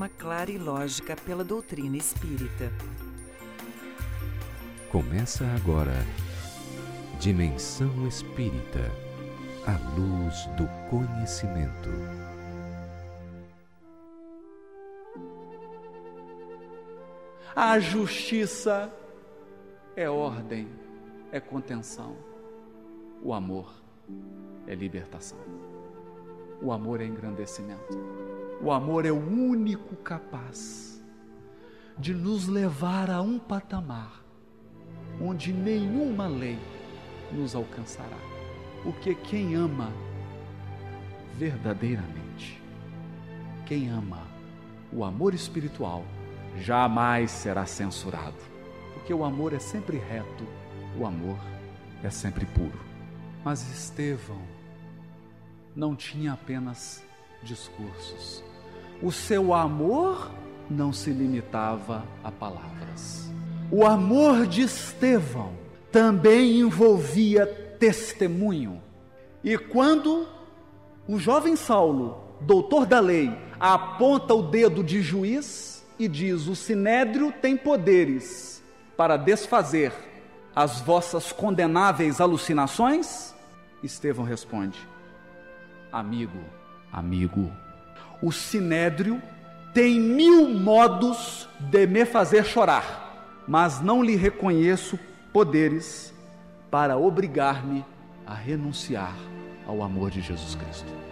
forma clara e lógica pela doutrina espírita. Começa agora Dimensão Espírita a luz do conhecimento. A justiça é ordem, é contenção. O amor é libertação. O amor é engrandecimento. O amor é o único capaz de nos levar a um patamar onde nenhuma lei nos alcançará. Porque quem ama verdadeiramente, quem ama o amor espiritual, jamais será censurado. Porque o amor é sempre reto, o amor é sempre puro. Mas Estevão não tinha apenas discursos. O seu amor não se limitava a palavras. O amor de Estevão também envolvia testemunho. E quando o jovem Saulo, doutor da lei, aponta o dedo de juiz e diz: O sinédrio tem poderes para desfazer as vossas condenáveis alucinações, Estevão responde: Amigo, amigo, o sinédrio tem mil modos de me fazer chorar, mas não lhe reconheço poderes para obrigar-me a renunciar ao amor de Jesus Cristo.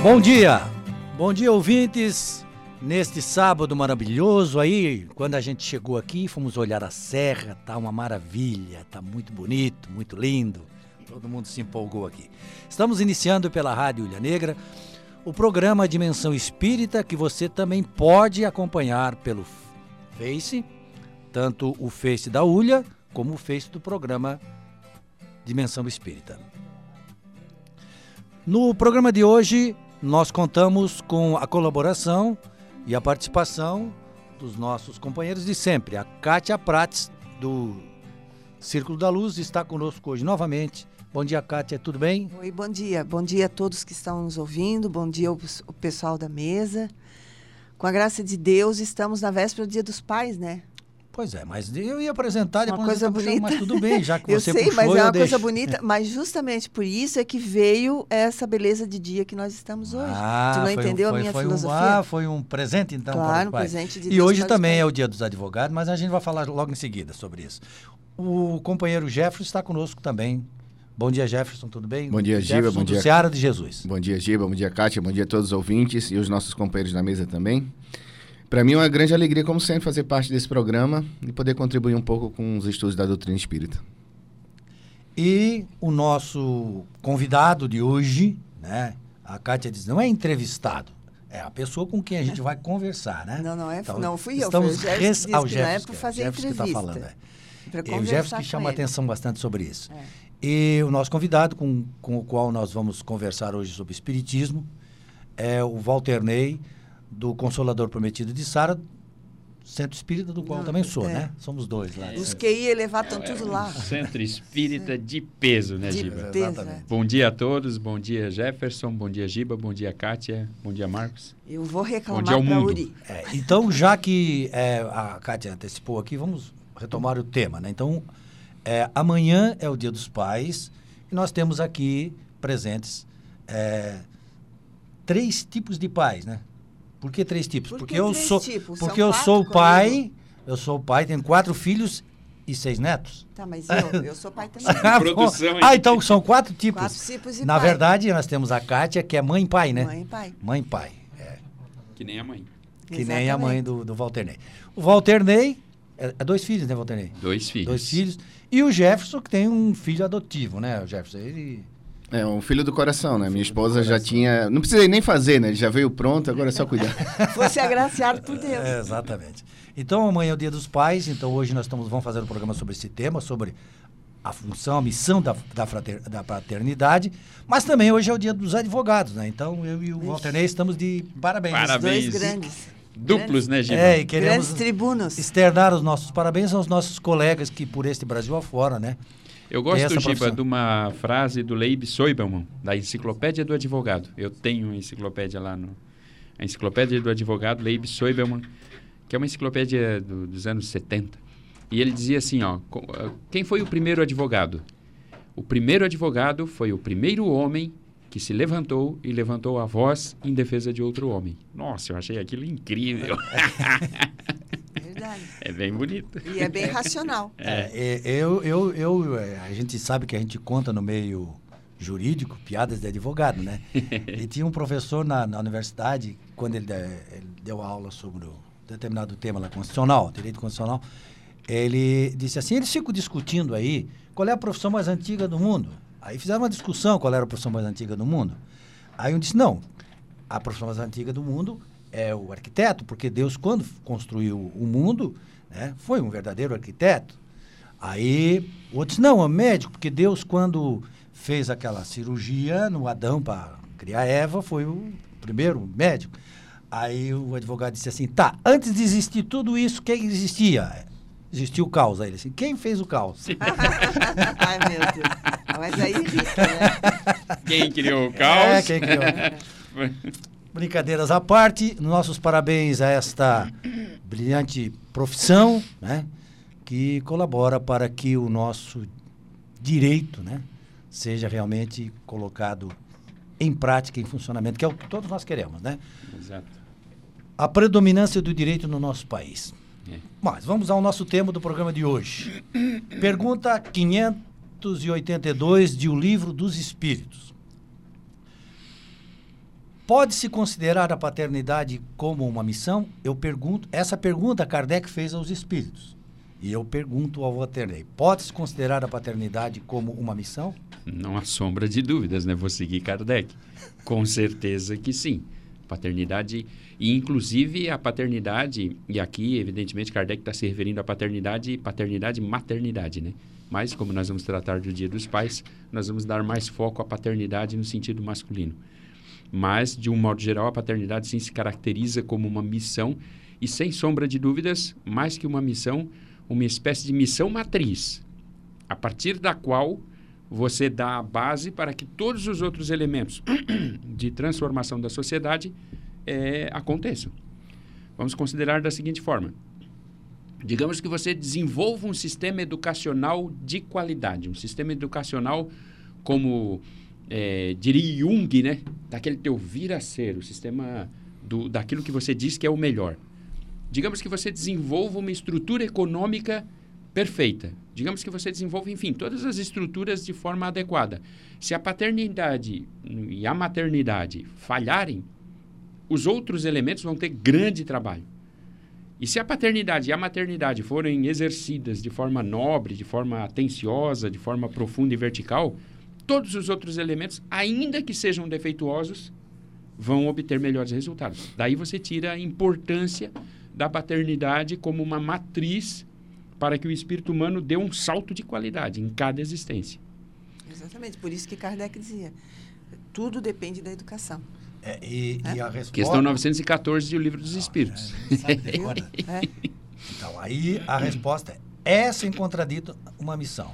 Bom dia, bom dia ouvintes. Neste sábado maravilhoso aí, quando a gente chegou aqui, fomos olhar a serra, tá uma maravilha, tá muito bonito, muito lindo. Todo mundo se empolgou aqui. Estamos iniciando pela Rádio Ilha Negra o programa Dimensão Espírita que você também pode acompanhar pelo Face, tanto o Face da Ulha como o Face do programa Dimensão Espírita. No programa de hoje, nós contamos com a colaboração e a participação dos nossos companheiros de sempre. A Kátia Prates, do Círculo da Luz, está conosco hoje novamente. Bom dia, Kátia, tudo bem? Oi, bom dia. Bom dia a todos que estão nos ouvindo, bom dia o pessoal da mesa. Com a graça de Deus, estamos na véspera do Dia dos Pais, né? Pois é, mas eu ia apresentar depois uma coisa puxando, bonita. mas tudo bem, já que eu você sei, puxou, mas é uma deixo. coisa bonita. Mas justamente por isso é que veio essa beleza de dia que nós estamos hoje. Ah, tu não foi um- entendeu foi, a minha foi filosofia? Um, ah, foi um presente então para Claro, os um pais. presente de E Deus hoje para também pais. é o Dia dos Advogados, mas a gente vai falar logo em seguida sobre isso. O companheiro Jefferson está conosco também. Bom dia, Jefferson, tudo bem? Bom dia, Giba, Jefferson bom do dia. Seara de Jesus. Bom dia, Giba. Bom dia, Kátia. Bom dia a todos os ouvintes e os nossos companheiros na mesa também. Para mim é uma grande alegria, como sempre, fazer parte desse programa e poder contribuir um pouco com os estudos da doutrina espírita. E o nosso convidado de hoje, né? A Kátia diz, não é entrevistado. É a pessoa com quem a gente vai conversar, né? Não, não é- Então, não fui eu, Estamos foi o que res... ah, o que não é por fazer Jefferson que tá entrevista. falando, é. E o Jefferson que chama ele. atenção bastante sobre isso. É. E o nosso convidado, com, com o qual nós vamos conversar hoje sobre Espiritismo, é o Walter Ney, do Consolador Prometido de Sara, Centro Espírita, do qual Não, também sou, é. né? Somos dois lá. Os QI elevados estão tudo lá. Centro Espírita de peso, né, De Giba? peso, Exatamente. é. Bom dia a todos, bom dia Jefferson, bom dia Giba, bom dia Kátia, bom dia Marcos. Eu vou reclamar Bom dia ao para mundo. Uri. É, então, já que é, a Kátia antecipou aqui, vamos retomar o tema, né? Então, é, amanhã é o Dia dos Pais e nós temos aqui presentes é, três tipos de pais, né? Por que três tipos? Por que porque eu três sou, tipos? porque São eu sou comigo. pai, eu sou pai, tenho quatro filhos e seis netos. Tá, mas eu, eu sou pai também. Ah. Produção ah, então são quatro tipos. Quatro tipos de Na pai. verdade, nós temos a Kátia, que é mãe e pai, né? Mãe e pai. Mãe e pai. É. Que nem a mãe. Que nem a mãe Exatamente. do, do Walter Ney. O Walter Ney, é, é dois filhos, né, Walter Ney? Dois filhos. Dois filhos. E o Jefferson, que tem um filho adotivo, né? O Jefferson, ele... É um filho do coração, né? Minha esposa já tinha. Não precisei nem fazer, né? Ele já veio pronto, agora é só cuidar. Fosse agraciado por Deus. É, exatamente. Então, amanhã é o Dia dos Pais, então hoje nós estamos, vamos fazer um programa sobre esse tema, sobre a função, a missão da, da, frater, da fraternidade, mas também hoje é o dia dos advogados, né? Então eu e o Walter Ney estamos de parabéns. Parabéns. Dois grandes. Duplos, né, Giba? É, e queremos Grandes tribunos. externar os nossos parabéns aos nossos colegas que por este Brasil afora, né? Eu gosto, Giba, de uma frase do Leib Soibelman, da Enciclopédia do Advogado. Eu tenho uma enciclopédia lá no... A Enciclopédia do Advogado, Leib Soibelman, que é uma enciclopédia do- dos anos 70. E ele dizia assim, ó, ah, quem foi o primeiro advogado? O primeiro advogado foi o primeiro homem que se levantou e levantou a voz em defesa de outro homem. Nossa, eu achei aquilo incrível. Verdade. é bem bonito. E é bem racional. É, é, eu, eu, eu, é, a gente sabe que a gente conta no meio jurídico piadas de advogado, né? e tinha um professor na, na universidade, quando ele, de- ele deu aula sobre um determinado tema lá, constitucional, direito constitucional, ele disse assim, eles ficam discutindo aí qual é a profissão mais antiga do mundo. Aí fizeram uma discussão qual era a profissão mais antiga do mundo. Aí um disse, não, a profissão mais antiga do mundo é o arquiteto, porque Deus, quando construiu o mundo, né, foi um verdadeiro arquiteto. Aí outro disse, não, é médico, porque Deus, quando fez aquela cirurgia no Adão para criar Eva, foi o primeiro médico. Aí o advogado disse assim, tá, antes de existir tudo isso, quem existia? Existiu o caos. Aí ele disse, quem fez o caos? Ai, meu Deus. Mas aí irrita, né? Quem criou o É, caos? quem criou? Brincadeiras à parte, nossos parabéns a esta brilhante profissão, né? Que colabora para que o nosso direito, né? Seja realmente colocado em prática, em funcionamento, que é o que todos nós queremos, né? Exato. A predominância do direito no nosso país. É. Mas vamos ao nosso tema do programa de hoje. Pergunta 582 de O Livro dos Espíritos. Pode-se considerar a paternidade como uma missão? Eu pergunto, essa pergunta Kardec fez aos espíritos. E eu pergunto ao Waterney, pode-se considerar a paternidade como uma missão? Não há sombra de dúvidas, né? Vou seguir Kardec. Com certeza que sim. Paternidade, e inclusive a paternidade, e aqui, evidentemente, Kardec está se referindo à paternidade, paternidade e maternidade, né? Mas, como nós vamos tratar do Dia dos Pais, nós vamos dar mais foco à paternidade no sentido masculino. Mas, de um modo geral, a paternidade sim se caracteriza como uma missão, e sem sombra de dúvidas, mais que uma missão, uma espécie de missão matriz, a partir da qual você dá a base para que todos os outros elementos de transformação da sociedade eh, aconteçam. Vamos considerar da seguinte forma: digamos que você desenvolva um sistema educacional de qualidade, um sistema educacional como eh, diria Jung, né? Daquele teu vir a ser, o sistema do, daquilo que você diz que é o melhor. Digamos que você desenvolva uma estrutura econômica perfeita. Digamos que você desenvolva, enfim, todas as estruturas de forma adequada. Se a paternidade e a maternidade falharem, os outros elementos vão ter grande trabalho. E se a paternidade e a maternidade forem exercidas de forma nobre, de forma atenciosa, de forma profunda e vertical, todos os outros elementos, ainda que sejam defeituosos, vão obter melhores resultados. Daí você tira a importância da paternidade como uma matriz para que o espírito humano dê um salto de qualidade em cada existência. Exatamente. Por isso que Kardec dizia, tudo depende da educação. É, e, e a resposta... Questão 914 do Livro dos Espíritos. Sabe decorar. É. Então, aí a resposta é: é sem contradito uma missão.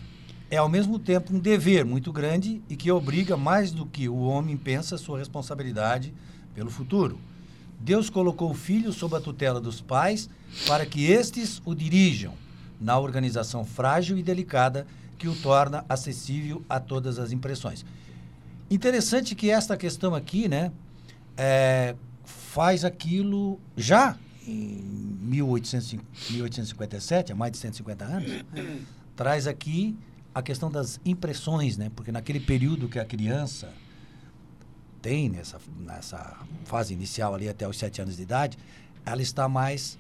É ao mesmo tempo um dever muito grande e que obriga mais do que o homem pensa sua responsabilidade pelo futuro. Deus colocou o filho sob a tutela dos pais para que estes o dirijam na organização frágil e delicada que o torna acessível a todas as impressões. Interessante que esta questão aqui, né, é, faz aquilo já em 1800 1857, há mais de 150 anos, traz aqui a questão das impressões, né? Porque naquele período que a criança tem nessa, nessa fase inicial ali até os sete anos de idade, ela está mais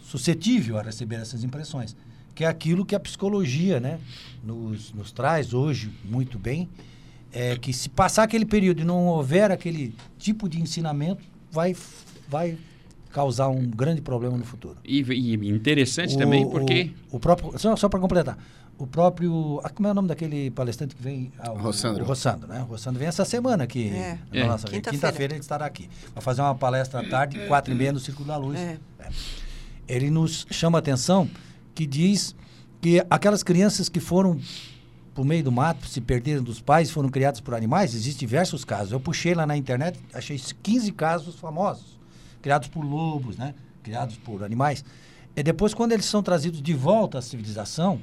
suscetível a receber essas impressões, que é aquilo que a psicologia, né, nos, nos traz hoje muito bem, é que se passar aquele período e não houver aquele tipo de ensinamento, vai, vai causar um grande problema no futuro. E, e interessante também porque o, o próprio só, só para completar o próprio. ah, como é o nome daquele palestrante que vem? Ah, o, Rossandro. O Rossandro, né? O Rossandro vem essa semana aqui. É. na É. nossa Quinta-feira. Quinta-feira ele estará aqui. Vai fazer uma palestra à tarde, quatro e meia, no Círculo da Luz. É. É. Ele nos chama a atenção que diz que aquelas crianças que foram por meio do mato, se perderam dos pais, foram criados por animais, existem diversos casos. Eu puxei lá na internet, achei 15 casos famosos, criados por lobos, né? Criados por animais. E depois, quando eles são trazidos de volta à civilização,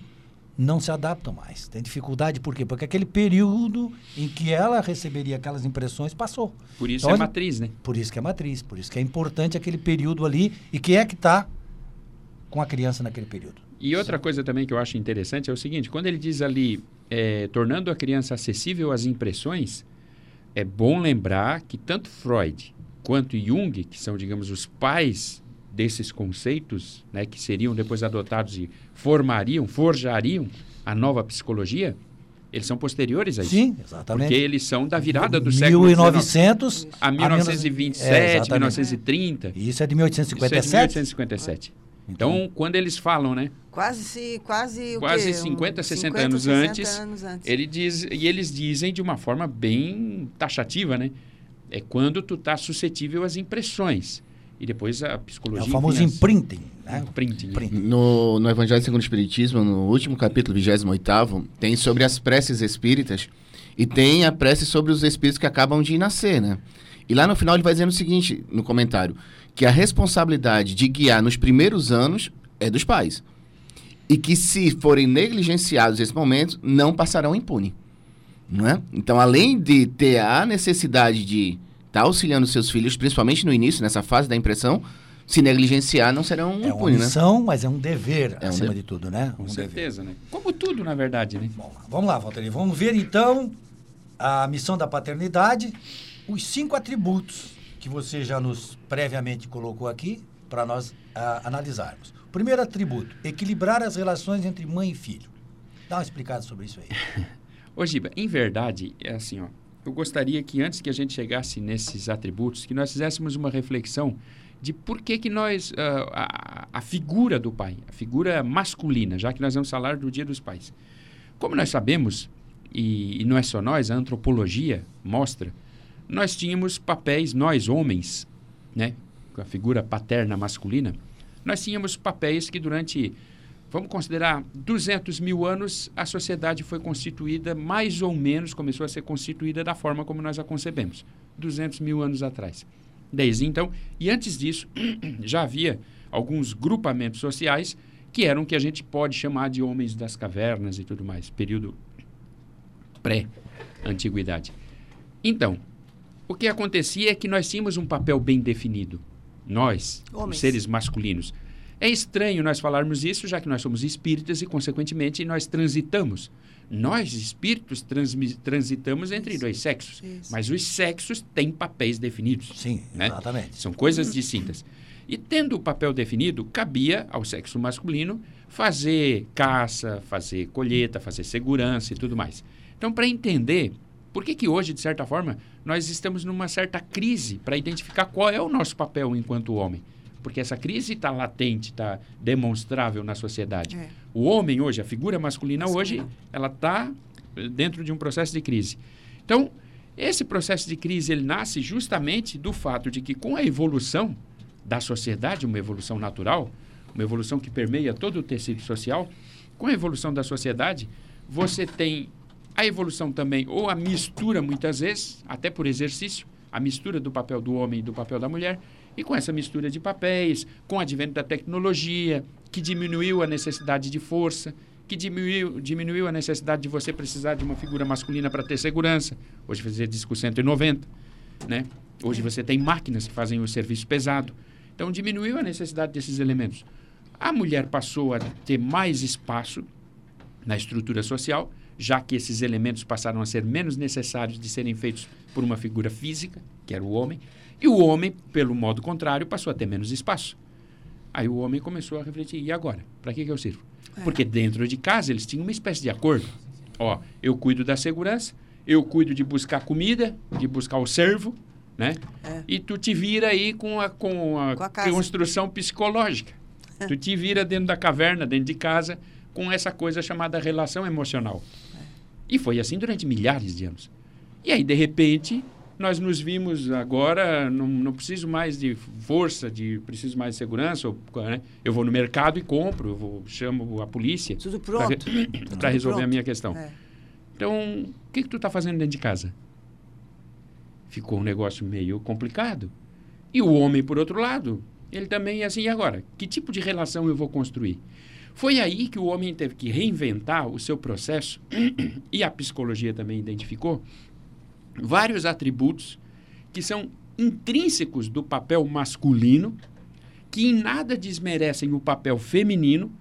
não se adaptam mais. Tem dificuldade, por quê? Porque aquele período em que ela receberia aquelas impressões passou. Por isso Então, é matriz, né? Por isso que é matriz, por isso que é importante aquele período ali. E quem é que está com a criança naquele período? E outra coisa também que eu acho interessante é o seguinte: quando ele diz ali, é, tornando a criança acessível às impressões, é bom lembrar que tanto Freud quanto Jung, que são, digamos, os pais desses conceitos, né, que seriam depois adotados e formariam, forjariam a nova psicologia, eles são posteriores a isso. Sim, exatamente. Porque eles são da virada do século XIX 1900 a 1927, É, exatamente. 1930. E Isso é de Isso é de 1857. 1857. Então, quando eles falam, né? Quase, se, quase, o Quase quê? 50, 60 50, anos 60 antes, anos antes. Ele diz, e eles dizem de uma forma bem taxativa, né? É quando tu tá suscetível às impressões. E depois a É psicologia... o famoso enfim, as- imprinting. Né? Imprinting. Imprinting. No, no Evangelho segundo o Espiritismo, no último capítulo, 28, tem sobre as preces espíritas e tem a prece sobre os espíritos que acabam de nascer, né? E lá no final ele vai dizendo o seguinte, no comentário, que a responsabilidade de guiar nos primeiros anos é dos pais. E que se forem negligenciados nesse momento, não passarão impune. Não é? Então, além de ter a necessidade de estar auxiliando seus filhos, principalmente no início, nessa fase da impressão, se negligenciar, não serão É uma impunes, né? missão, mas é um dever, É um acima de- de tudo, né? Com um dever. certeza, né? Como tudo, na verdade, né? Bom, vamos lá, Valtteri. Vamos ver então a missão da paternidade, os cinco atributos que você já nos previamente colocou aqui para nós ah, analisarmos. Primeiro atributo: equilibrar as relações entre mãe e filho. Dá uma explicada sobre isso aí. Ô, Giba, em verdade, é assim, ó. Eu gostaria que antes que a gente chegasse nesses atributos, que nós fizéssemos uma reflexão de por que que nós, ah, a, a figura do pai, a figura masculina, já que nós vamos falar do Dia dos Pais. Como nós sabemos, e, e não é só nós, a antropologia mostra, nós tínhamos papéis, nós homens, né, com a figura paterna masculina, nós tínhamos papéis que durante Vamos considerar 200 mil anos, a sociedade foi constituída, mais ou menos, começou a ser constituída da forma como nós a concebemos. 200 mil anos atrás. Desde então, e antes disso, já havia alguns grupamentos sociais que eram o que a gente pode chamar de homens das cavernas e tudo mais, período pré-antiguidade. Então, o que acontecia é que nós tínhamos um papel bem definido. Nós, os Homens. seres masculinos. É estranho nós falarmos isso, já que nós somos espíritas e, consequentemente, nós transitamos. Nós, espíritos, transitamos entre dois sexos. Isso. Mas os sexos têm papéis definidos. Sim, né? exatamente. São coisas distintas. E tendo o papel definido, cabia ao sexo masculino fazer caça, fazer colheita, fazer segurança e tudo mais. Então, para entender por que, que hoje, de certa forma, nós estamos numa certa crise para identificar qual é o nosso papel enquanto homem. Porque essa crise está latente, está demonstrável na sociedade. É. O homem hoje, a figura masculina hoje, ela está dentro de um processo de crise. Então, esse processo de crise ele nasce justamente do fato de que com a evolução da sociedade, uma evolução natural, uma evolução que permeia todo o tecido social, com a evolução da sociedade, você tem a evolução também, ou a mistura muitas vezes, até por exercício, a mistura do papel do homem e do papel da mulher, e com essa mistura de papéis, com o advento da tecnologia, que diminuiu a necessidade de força, que diminuiu, diminuiu a necessidade de você precisar de uma figura masculina para ter segurança. Hoje diz com 190, né? Hoje você tem máquinas que fazem o serviço pesado. Então diminuiu a necessidade desses elementos. A mulher passou a ter mais espaço na estrutura social, já que esses elementos passaram a ser menos necessários de serem feitos por uma figura física, que era o homem, e o homem, pelo modo contrário, passou a ter menos espaço. Aí o homem começou a refletir: e agora? Para que, que eu sirvo? Porque dentro de casa eles tinham uma espécie de acordo. Ó, eu cuido da segurança, eu cuido de buscar comida, de buscar o servo, né? É. E tu te vira aí com a, com a, Com a construção psicológica. Tu te vira dentro da caverna, dentro de casa, com essa coisa chamada relação emocional. E foi assim durante milhares de anos. E aí, de repente, nós nos vimos agora, não, não preciso mais de força, de preciso mais de segurança. Ou, né? Eu vou no mercado e compro, eu vou, chamo a polícia. Tudo pronto. Para resolver pronto. a minha questão. É. Então, o que, que tu está fazendo dentro de casa? Ficou um negócio meio complicado. E o homem, por outro lado, ele também é assim, e agora? Que tipo de relação eu vou construir? Foi aí que o homem teve que reinventar o seu processo, e a psicologia também identificou, vários atributos que são intrínsecos do papel masculino, que em nada desmerecem o papel feminino,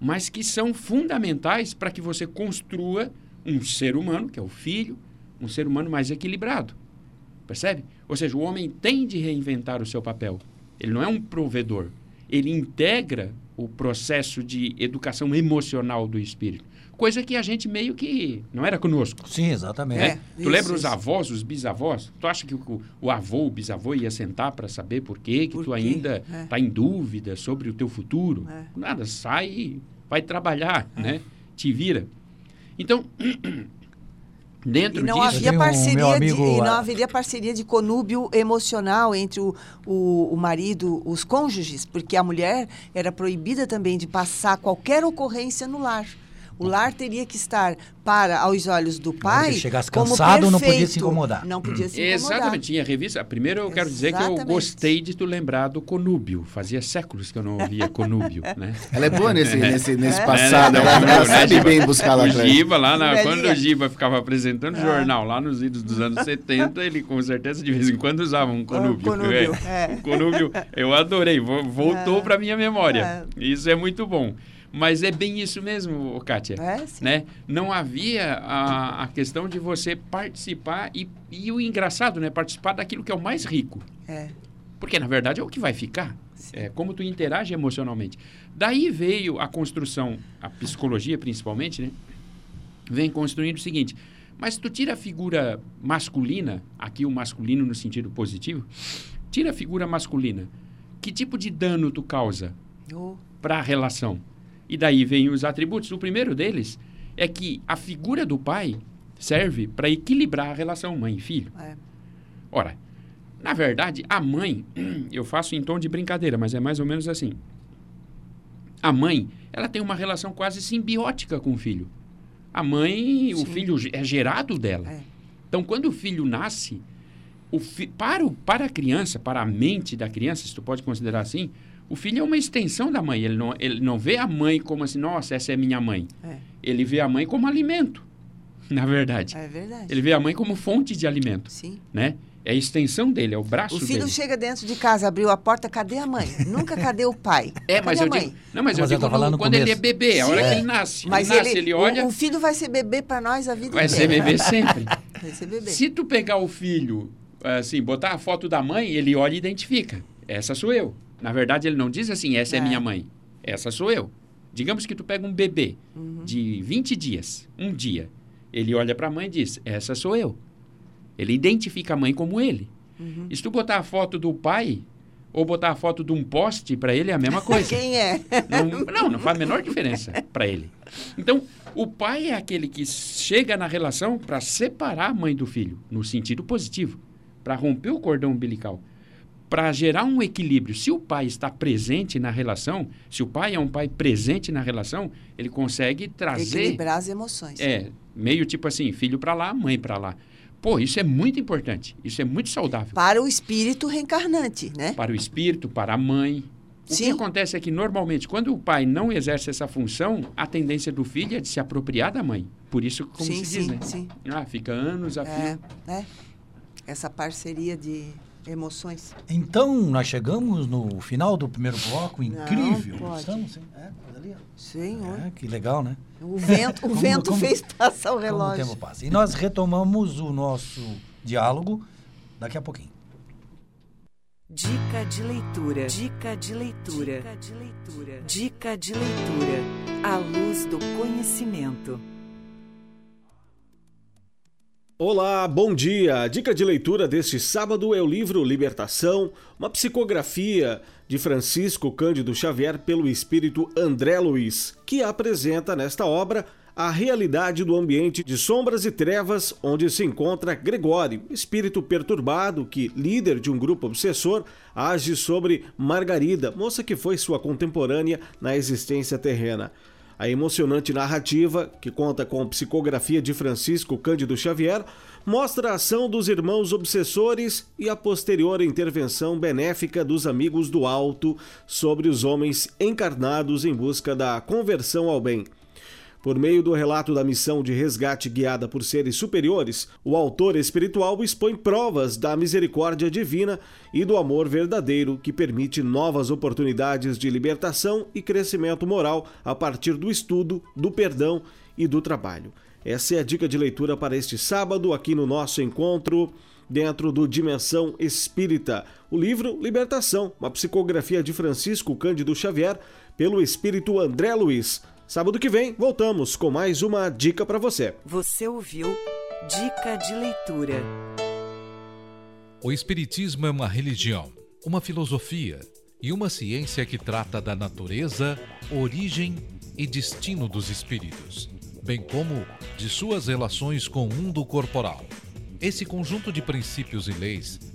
mas que são fundamentais para que você construa um ser humano, que é o filho, um ser humano mais equilibrado. Percebe? Ou seja, o homem tem de reinventar o seu papel. Ele não é um provedor. Ele integra o processo de educação emocional do espírito. Coisa que a gente meio que não era conosco. Sim, exatamente. né? É, tu isso, lembra os avós, os bisavós? Tu acha que o, o avô, o bisavô ia sentar para saber por quê, que Por tu quê? ainda É. está em dúvida sobre o teu futuro? É. Nada, sai e vai trabalhar, né? Te vira. Então, dentro E não disso... havia tenho um parceria meu de, amigo, e não haveria parceria de conúbio emocional entre o, o, o marido, os cônjuges, porque a mulher era proibida também de passar qualquer ocorrência no lar. O lar teria que estar para aos olhos do pai. ele chegasse como cansado, não podia se perfeito. incomodar. Não podia se incomodar. Exatamente, tinha revista. Primeiro eu quero dizer que eu gostei de tu lembrar do conúbio. Fazia séculos que eu não ouvia conúbio, né? Ela é boa nesse, nesse, nesse É. passado. É, né? ela, né, sabe bem buscar lá O atrás. Giba, lá na, Velhinha. quando o Giba ficava apresentando o jornal lá nos idos dos anos 70, ele com certeza de vez em quando usava um conúbio. conúbio, É, é. O conúbio, eu adorei, vo- voltou É. para minha memória. Isso é muito bom. Mas é bem isso mesmo, Kátia. É, sim. Né? Não havia a, a questão de você participar e, e o engraçado, né? Participar daquilo que é o mais rico. É. Porque, na verdade, é o que vai ficar. É como tu interage emocionalmente. Daí veio a construção, a psicologia principalmente, né? Vem construindo o seguinte. Mas se tu tira a figura masculina, aqui o masculino no sentido positivo, tira a figura masculina. Que tipo de dano tu causa Oh, para a relação? E daí vem os atributos. O primeiro deles é que a figura do pai serve para equilibrar a relação mãe e filho. é. Ora, na verdade, a mãe, eu faço em tom de brincadeira, mas é mais ou menos assim. A mãe, ela tem uma relação quase simbiótica com o filho. A mãe, o Sim. filho é gerado dela. É. Então, quando o filho nasce, o fi- para, o, para a criança, para a mente da criança, se tu pode considerar assim, o filho é uma extensão da mãe. Ele não, ele não vê a mãe como assim, nossa, essa é minha mãe. É. Ele vê a mãe como alimento, na verdade. É verdade. Ele vê a mãe como fonte de alimento, Sim. né? É a extensão dele, é o braço O filho dele. chega dentro de casa, abriu a porta, cadê a mãe? Nunca cadê o pai? É, cadê mas a eu mãe? digo, não, mas, Mas eu eu digo quando ele é começo. bebê, a hora Sim. que ele nasce. Mas ele nasce, ele, ele o- olha, o, filho vai ser bebê para nós a vida vai ser inteira. bebê sempre. Vai ser bebê. Se tu pegar o filho, assim, botar a foto da mãe, ele olha e identifica. Essa sou eu. Na verdade, ele não diz assim, essa é, É. minha mãe. Essa sou eu. Digamos que tu pega um bebê Uhum. de 20 dias, um dia. Ele olha para a mãe e diz, essa sou eu. Ele identifica a mãe como ele. Uhum. E se tu botar a foto do pai, ou botar a foto de um poste, para ele é a mesma coisa. Quem é? Não, não, não faz a menor diferença para ele. Então, o pai é aquele que chega na relação para separar a mãe do filho, no sentido positivo, para romper o cordão umbilical, para gerar um equilíbrio. Se o pai está presente na relação, se o pai é um pai presente na relação, ele consegue trazer Equilibrar as emoções. é, meio tipo assim, filho para lá, mãe para lá. Pô, isso é muito importante, isso é muito saudável Para o espírito reencarnante, né? para o espírito, para a mãe. O que Sim. acontece é que, normalmente, quando o pai não exerce essa função, a tendência do filho é de se apropriar da mãe. Por isso, como sim, se diz, sim, né? sim. Ah, fica anos a É, fio. é. Essa parceria de emoções. Então, nós chegamos no final do primeiro bloco, incrível. pode. Estamos, sim. É, coisa ali, ó. Senhor. É, que legal, né? O vento, o Como- vento como- fez passar o Como o relógio. tempo passa. E nós retomamos o nosso diálogo daqui a pouquinho. Dica de leitura. Dica de leitura. Dica de leitura. Dica de leitura. À luz do conhecimento. Olá, bom dia! A dica de leitura deste sábado é o livro Libertação, uma psicografia de Francisco Cândido Xavier pelo espírito André Luiz, que apresenta nesta obra a realidade do ambiente de sombras e trevas onde se encontra Gregório, espírito perturbado que, líder de um grupo obsessor, age sobre Margarida, moça que foi sua contemporânea na existência terrena. A emocionante narrativa, que conta com psicografia de Francisco Cândido Xavier, mostra a ação dos irmãos obsessores e a posterior intervenção benéfica dos amigos do alto sobre os homens encarnados em busca da conversão ao bem. Por meio do relato da missão de resgate guiada por seres superiores, o autor espiritual expõe provas da misericórdia divina e do amor verdadeiro que permite novas oportunidades de libertação e crescimento moral a partir do estudo, do perdão e do trabalho. Essa é a dica de leitura para este sábado aqui no nosso encontro dentro do Dimensão Espírita. O livro Libertação, uma psicografia de Francisco Cândido Xavier pelo espírito André Luiz. Sábado que vem, voltamos com mais uma dica para você. Você ouviu Dica de Leitura. O Espiritismo é uma religião, uma filosofia e uma ciência que trata da natureza, origem e destino dos espíritos, bem como de suas relações com o mundo corporal. Esse conjunto de princípios e leis,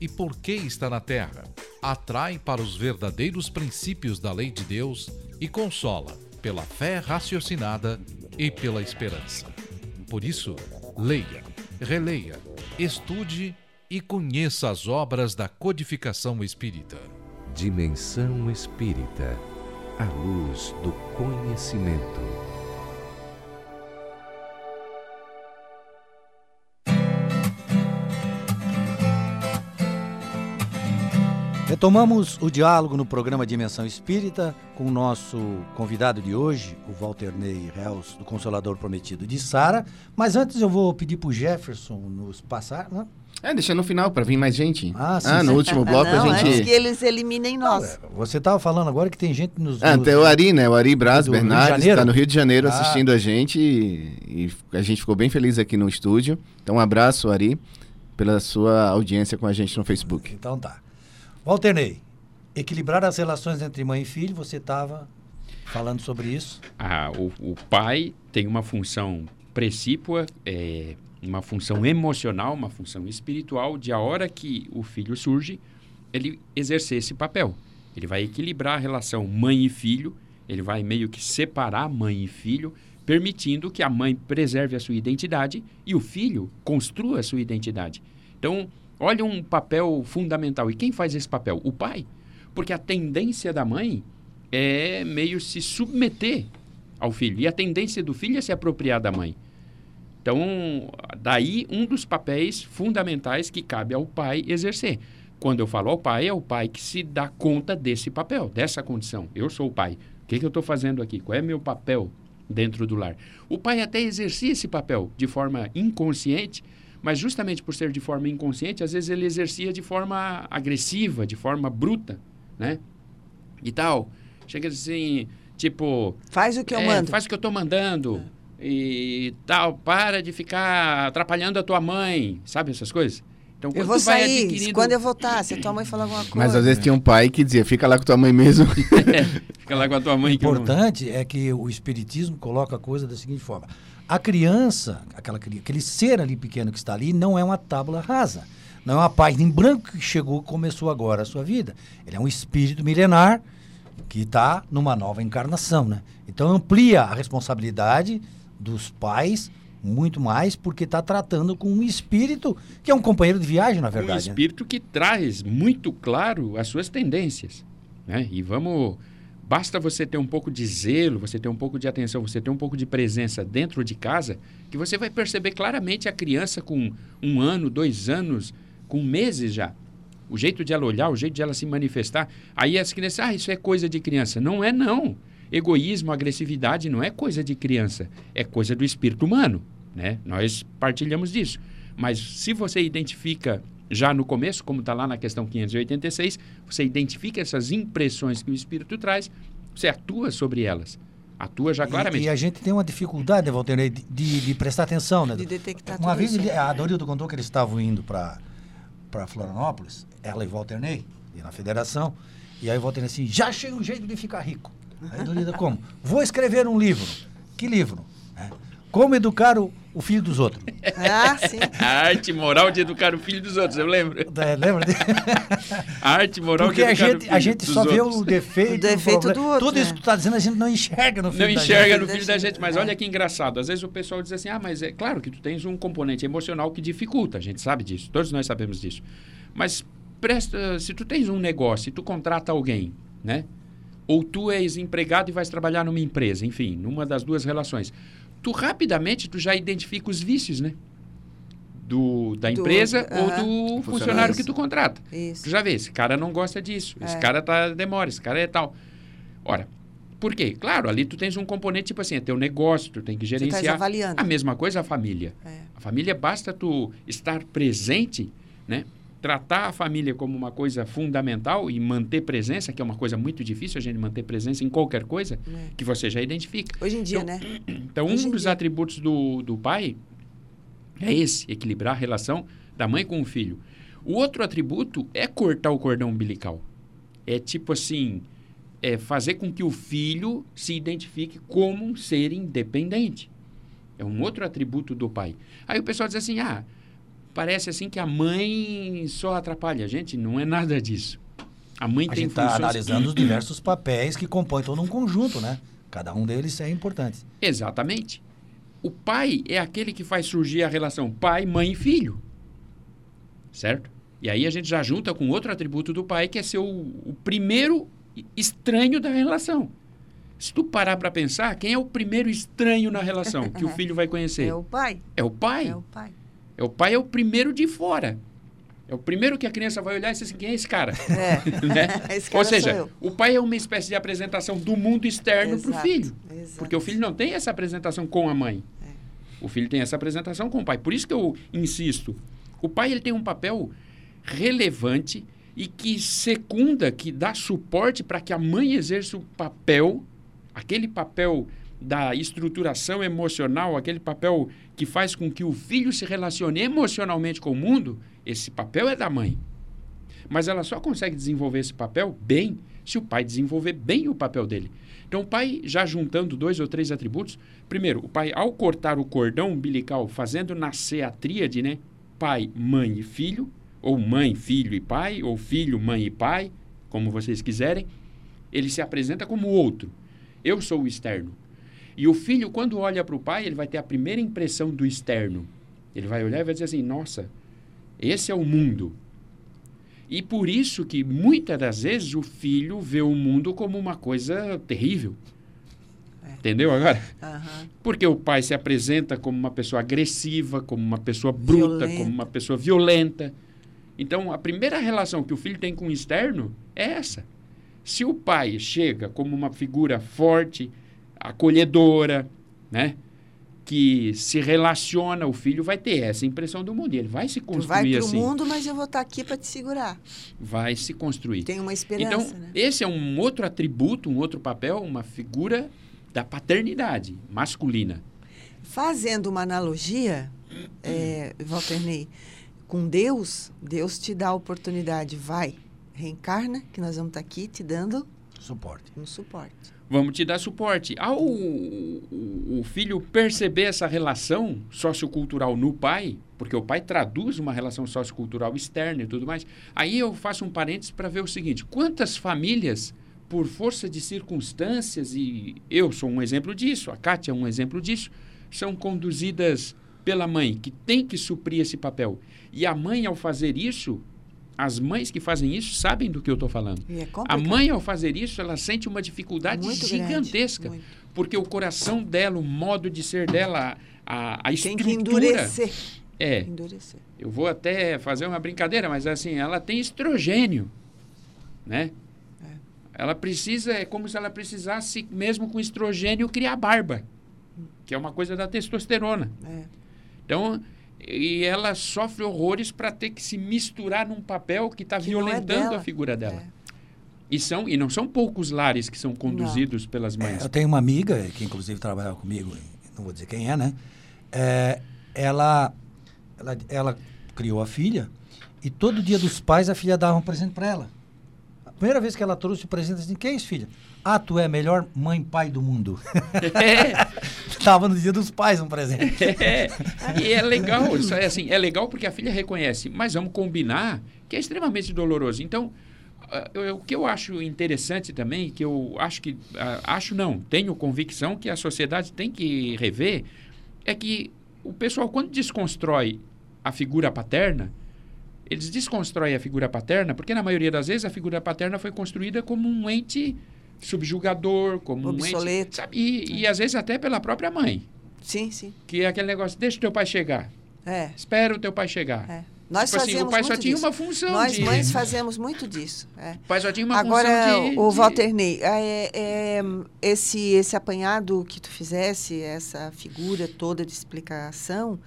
e por que está na Terra. Atrai para os verdadeiros princípios da lei de Deus e consola pela fé raciocinada e pela esperança. Por isso, leia, releia, estude e conheça as obras da codificação espírita. Dimensão Espírita a luz do conhecimento. Retomamos o diálogo no programa Dimensão Espírita com o nosso convidado de hoje, o Walter Ney Reus, do Consolador Prometido de Sara. Mas antes eu vou pedir para o Jefferson nos passar, né? É, deixa no final para vir mais gente. Ah, sim, ah no sim. último bloco Não, a gente. antes que eles eliminem nós. Você estava falando agora que tem gente nos. Ah, nos- tem o Ari, né? O Ari Braz Bernardes está no Rio de Janeiro Ah. assistindo a gente e, e a gente ficou bem feliz aqui no estúdio. Então, um abraço, Ari, pela sua audiência com a gente no Facebook. Então tá. Walter Ney, equilibrar as relações entre mãe e filho, você estava falando sobre isso. Ah, o, o pai tem uma função precípua, é, uma função emocional, uma função espiritual, de a hora que o filho surge, ele exercer esse papel. Ele vai equilibrar a relação mãe e filho, ele vai meio que separar mãe e filho, permitindo que a mãe preserve a sua identidade e o filho construa a sua identidade. Então, olha um papel fundamental. E quem faz esse papel? O pai. Porque a tendência da mãe é meio se submeter ao filho. E a tendência do filho é se apropriar da mãe. Então, daí um dos papéis fundamentais que cabe ao pai exercer. Quando eu falo ao pai, é o pai que se dá conta desse papel, dessa condição. Eu sou o pai. O que, que eu estou fazendo aqui? Qual é meu papel dentro do lar? O pai até exercia esse papel de forma inconsciente, mas justamente por ser de forma inconsciente, às vezes ele exercia de forma agressiva, de forma bruta, né? E tal. Chega assim, tipo, Faz o que eu é, mando. Faz o que eu tô mandando. E tal, para de ficar atrapalhando a tua mãe, sabe essas coisas? Então, Eu vou tu vai sair adquirindo- quando eu voltar, se a tua mãe falar alguma coisa. Mas às vezes tinha um pai que dizia, fica lá com tua mãe mesmo. Fica lá com a tua mãe O que eu não- importante é que o Espiritismo coloca a coisa da seguinte forma: a criança, aquela, aquele ser ali pequeno que está ali, não é uma tábula rasa. Não é uma página em branco que chegou começou agora a sua vida. Ele é um espírito milenar que está numa nova encarnação, né? Então amplia a responsabilidade dos pais muito mais porque está tratando com um espírito que é um companheiro de viagem, na um verdade. né? espírito que traz muito claro as suas tendências. Né? E vamos. Basta você ter um pouco de zelo, você ter um pouco de atenção, você ter um pouco de presença dentro de casa, que você vai perceber claramente a criança com um ano, dois anos, com meses já. O jeito de ela olhar, o jeito de ela se manifestar. Aí as crianças, ah, isso é coisa de criança. Não é, não. Egoísmo, agressividade não é coisa de criança. É coisa do espírito humano. Né? Nós partilhamos disso. Mas se você identifica já no começo, como está lá na questão 586, você identifica essas impressões que o espírito traz, você atua sobre elas. Atua já claramente. E, e a gente tem uma dificuldade, Walter, de, de, de prestar atenção, né? De detectar Uma tudo vez isso. ele- a Dorildo contou que eles estavam indo para Florianópolis, ela e Walter Ney, e na federação, e aí o Walter Ney assim, já achei um jeito de ficar rico. Aí a Dorildo, como? Vou escrever um livro. Que livro? É, Como educar o, o filho dos outros. Ah, sim. A arte moral de educar o filho dos outros, eu lembro. É, lembra? de- A arte moral Porque de a educar o gente, filho a gente dos só vê outros. o defeito, O defeito problema. do outro, Tudo isso né? que tu tá dizendo a gente não enxerga no filho Não da enxerga gente. no Da filho da gente, gente, mas é. olha que engraçado. Às vezes o pessoal diz assim: ah, mas é claro que tu tens um componente emocional que dificulta. A gente sabe disso, todos nós sabemos disso. Mas presta, se tu tens um negócio e tu contrata alguém, né? Ou tu és empregado e vais trabalhar numa empresa, enfim, numa das duas relações. Tu rapidamente tu já identifica os vícios, né? Do, da Do- empresa ou do funcionário que tu contrata. Isso. Tu já vê, esse cara não gosta disso, esse É. cara tá demora, esse cara é tal. Ora, por quê? Claro, ali tu tens um componente tipo assim, é teu negócio, tu tem que estás gerenciar. avaliando. A mesma coisa a família. É. A família basta tu estar presente, né? Tratar a família como uma coisa fundamental e manter presença, que é uma coisa muito difícil a gente manter presença em qualquer coisa, É. que você já identifica. Hoje em dia, Então, né? Então, Hoje um dos dia. atributos do, do pai é esse, equilibrar a relação da mãe com o filho. O outro atributo é cortar o cordão umbilical. É tipo assim, é fazer com que o filho se identifique como um ser independente. É um outro atributo do pai. Aí o pessoal diz assim, ah, parece assim que a mãe só atrapalha. Gente, não é nada disso. A mãe A tem gente está funções... analisando os diversos papéis que compõem todo um conjunto, né? Cada um deles é importante. Exatamente. O pai é aquele que faz surgir a relação pai, mãe e filho. Certo? E aí a gente já junta com outro atributo do pai, que é ser o, o primeiro estranho da relação. Se tu parar para pensar, quem é o primeiro estranho na relação que o filho vai conhecer? É o pai. É o pai. É o pai. É o pai é o primeiro de fora. É o primeiro que a criança vai olhar e dizer assim, quem é esse cara? É. Né? Esse cara Ou seja, o pai é uma espécie de apresentação do mundo externo para o filho. exato. Porque o filho não tem essa apresentação com a mãe. É. O filho tem essa apresentação com o pai. Por isso que eu insisto. O pai ele tem um papel relevante e que secunda, que dá suporte para que a mãe exerça o papel, aquele papel da estruturação emocional, aquele papel que faz com que o filho se relacione emocionalmente com o mundo, esse papel é da mãe. Mas ela só consegue desenvolver esse papel bem se o pai desenvolver bem o papel dele. Então, o pai, já juntando dois ou três atributos, primeiro, o pai, ao cortar o cordão umbilical, fazendo nascer a tríade, né? Pai, mãe e filho, ou mãe, filho e pai, ou filho, mãe e pai, como vocês quiserem, ele se apresenta como outro. Eu sou o externo. E o filho, quando olha para o pai, ele vai ter a primeira impressão do externo. Ele vai olhar e vai dizer assim: nossa, esse é o mundo. E por isso que muitas das vezes o filho vê o mundo como uma coisa terrível. Entendeu agora? Aham. Porque o pai se apresenta como uma pessoa agressiva, como uma pessoa bruta, Violenta. como uma pessoa violenta. Então, a primeira relação que o filho tem com o externo é essa. Se o pai chega como uma figura forte, acolhedora, né? Que se relaciona, o filho vai ter essa impressão do mundo. e Ele vai se Tu vai construir pro assim. mundo, mas eu vou estar aqui para te segurar. Vai se construir. Tem uma esperança, Então, né? esse é um outro atributo, um outro papel, uma figura da paternidade masculina. Fazendo uma analogia, é, Walter Ney, com Deus, Deus te dá a oportunidade, vai, reencarna, que nós vamos estar aqui te dando Suporte. um suporte. Vamos te dar suporte. Ao o, o filho perceber essa relação sociocultural no pai, porque o pai traduz uma relação sociocultural externa e tudo mais, aí eu faço um parênteses para ver o seguinte: quantas famílias, por força de circunstâncias, e eu sou um exemplo disso, a Kátia é um exemplo disso, são conduzidas pela mãe, que tem que suprir esse papel. E a mãe, ao fazer isso, as mães que fazem isso sabem do que eu estou falando. É A mãe, ao fazer isso, ela sente uma dificuldade Muito gigantesca. Porque o coração dela, o modo de ser dela, a, a Tem estrutura. que endurecer. É. Endurecer. Eu vou até fazer uma brincadeira, mas assim, ela tem estrogênio, né? Ela precisa, é como se ela precisasse, mesmo com estrogênio, criar barba, que é uma coisa da testosterona. É. Então, e ela sofre horrores para ter que se misturar num papel que está não é violentando dela. a figura dela. É. E, são, e não são poucos lares que são conduzidos pelas mães. Eu tenho uma amiga, que inclusive trabalhava comigo, não vou dizer quem é, né? É, ela, ela, ela criou a filha e todo dia dos pais a filha dava um presente para ela. A primeira vez que ela trouxe o presente, assim, que é isso, filha? Ah, tu é a melhor mãe e pai do mundo. É, Tava no dia dos pais um presente. é, e é legal, isso é assim, é legal porque a filha reconhece, mas vamos combinar que é extremamente doloroso. Então, ah, o que eu acho interessante também, que eu acho que, ah, acho não, tenho convicção que a sociedade tem que rever, é que o pessoal, quando desconstrói a figura paterna, eles desconstroem a figura paterna, porque na maioria das vezes a figura paterna foi construída como um ente subjugador, como um Obsoleto. ente... Sabe? E, e às vezes até pela própria mãe. Sim, sim. Que é aquele negócio, deixa o teu pai chegar. É. Espera o teu pai chegar. é. Nós Tipo assim, fazemos o pai só muito tinha disso. uma função Nós de... mães fazemos muito disso. É. O pai só tinha uma Agora, função de... o Walter Ney, é, é, esse, esse apanhado que tu fizesse, essa figura toda de explicação,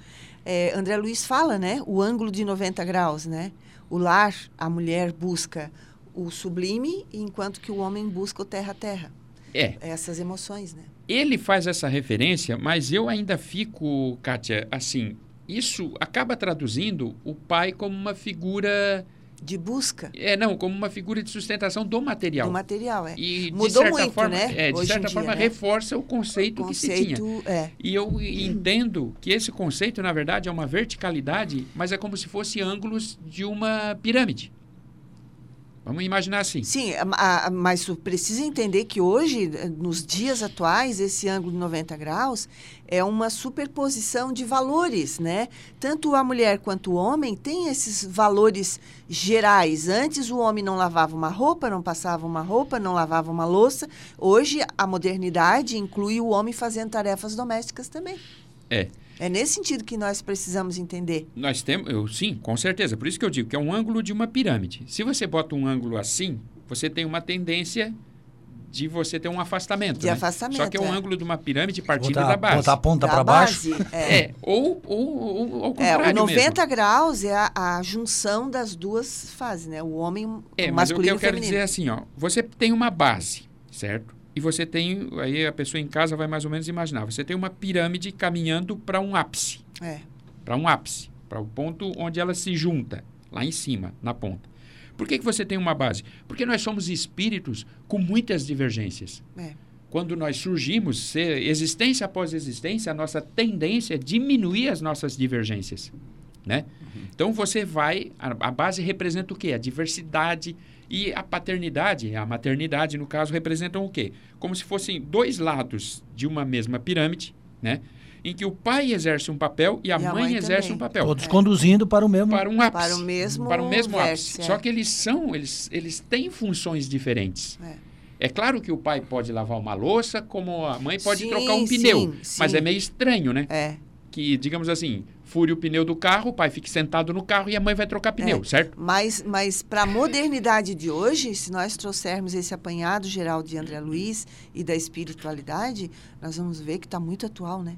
é, André Luiz fala, né? O ângulo de 90 graus, né? O lar, a mulher busca o sublime, enquanto que o homem busca o terra-terra. É, Essas emoções, né? ele faz essa referência, mas eu ainda fico, Kátia, assim, isso acaba traduzindo o pai como uma figura... De busca É, não, como uma figura de sustentação do material. do material, é. E, Mudou muito, forma, né, É, de hoje certa dia, forma, né? reforça o conceito, que se tinha. Conceito, é. E eu entendo que esse conceito, na verdade, é uma verticalidade, mas é como se fosse ângulos de uma pirâmide. Vamos imaginar assim. Sim, a- a- mas tu precisa entender que hoje, eh, nos dias atuais, esse ângulo de 90 graus é uma superposição de valores, né? Tanto a mulher quanto o homem têm esses valores gerais. Antes o homem não lavava uma roupa, não passava uma roupa, não lavava uma louça. Hoje a modernidade inclui o homem fazendo tarefas domésticas também. É. É nesse sentido que nós precisamos entender. Nós temos, eu, sim, com certeza. Por isso que eu digo que é um ângulo de uma pirâmide. Se você bota um ângulo assim, você tem uma tendência de você ter um afastamento. De né? afastamento, Só que é um é. ângulo de uma pirâmide partindo Botar, da base. botar a ponta para baixo. base, é. É, ou, ou, ou ao É, contrário o 90 mesmo. graus é a, a junção das duas fases, né? O homem É, o mas o que masculino eu quero feminino. dizer é assim, ó, você tem uma base, certo? E você tem, aí a pessoa em casa vai mais ou menos imaginar, você tem uma pirâmide caminhando para um ápice, É, para um ápice, para o ponto onde ela se junta, lá em cima, na ponta. Por que, que você tem uma base? Porque nós somos espíritos com muitas divergências. é. Quando nós surgimos, se- existência após existência, a nossa tendência é diminuir as nossas divergências. Né? Então você vai. A, a base representa o quê? A diversidade. E a paternidade, a maternidade, no caso, representam o quê? Como se fossem dois lados de uma mesma pirâmide, né? Em que o pai exerce um papel e a, E a mãe, mãe exerce também. um papel. Todos conduzindo para o mesmo. Para um ápice. Para o mesmo para o mesmo ápice. é. Só que eles são, eles, eles têm funções diferentes. É. É claro que o pai pode lavar uma louça, como a mãe pode Sim, trocar um sim, pneu. sim. Mas é meio estranho, né? É. Que, digamos assim, fure o pneu do carro, o pai fique sentado no carro e a mãe vai trocar pneu, certo? Mas, mas para a modernidade de hoje, se nós trouxermos esse apanhado geral de André Luiz e da espiritualidade, nós vamos ver que está muito atual, né?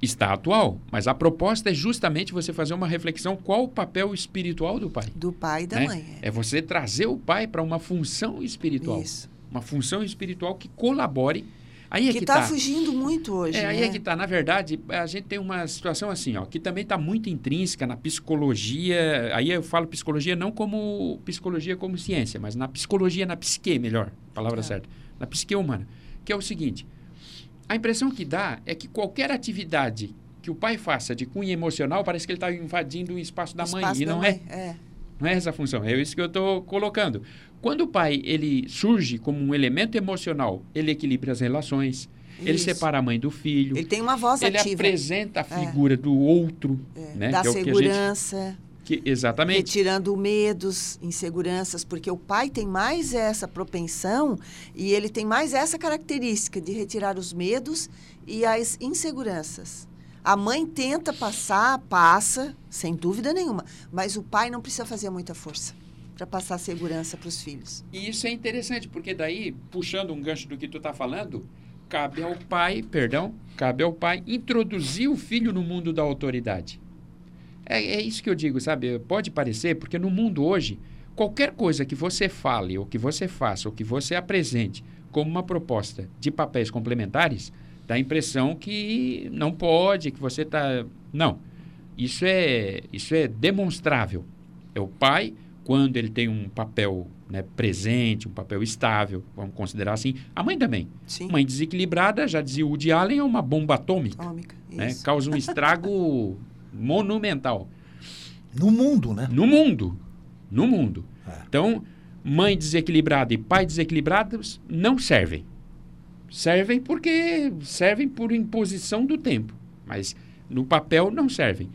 Está atual, mas a proposta é justamente você fazer uma reflexão qual o papel espiritual do pai. Do pai e da né? mãe. É você trazer o pai para uma função espiritual. Isso. Uma função espiritual que colabore. Aí é que está tá. fugindo muito hoje, É, aí né? é que tá. Na verdade, a gente tem uma situação assim, ó, que também está muito intrínseca na psicologia. Aí eu falo psicologia não como psicologia como ciência, mas na psicologia, na psique, melhor, palavra É. certa. Na psique humana. Que é o seguinte: a impressão que dá é que qualquer atividade que o pai faça de cunho emocional parece que ele está invadindo o espaço da mãe. Espaço E da não mãe, é. é. Não é essa a função, é isso que eu estou colocando. Quando o pai ele surge como um elemento emocional, ele equilibra as relações, ele Isso. separa a mãe do filho, Ele tem uma voz ele ativa. apresenta a figura do outro, é, né? Dá que é o que a gente, segurança, que, exatamente. retirando medos, inseguranças, porque o pai tem mais essa propensão e ele tem mais essa característica de retirar os medos e as inseguranças. A mãe tenta passar, passa, sem dúvida nenhuma. Mas o pai não precisa fazer muita força para passar segurança para os filhos. E isso é interessante, porque daí, puxando um gancho do que tu está falando, cabe ao pai, perdão, cabe ao pai introduzir o filho no mundo da autoridade. É, é isso que eu digo, sabe? Pode parecer, porque no mundo hoje, qualquer coisa que você fale, ou que você faça, ou que você apresente como uma proposta de papéis complementares, dá a impressão que não pode, que você está. Não. Isso é, isso é demonstrável. É o pai, quando ele tem um papel né, presente, um papel estável, vamos considerar assim. A mãe também. Sim. Mãe desequilibrada, já dizia o Woody Allen, é uma bomba atômica. Atômica, Né? Causa um estrago monumental. No mundo, né? No mundo. No mundo. É. Então, mãe desequilibrada e pai desequilibrados não servem. Servem porque servem por imposição do tempo, mas no papel não servem.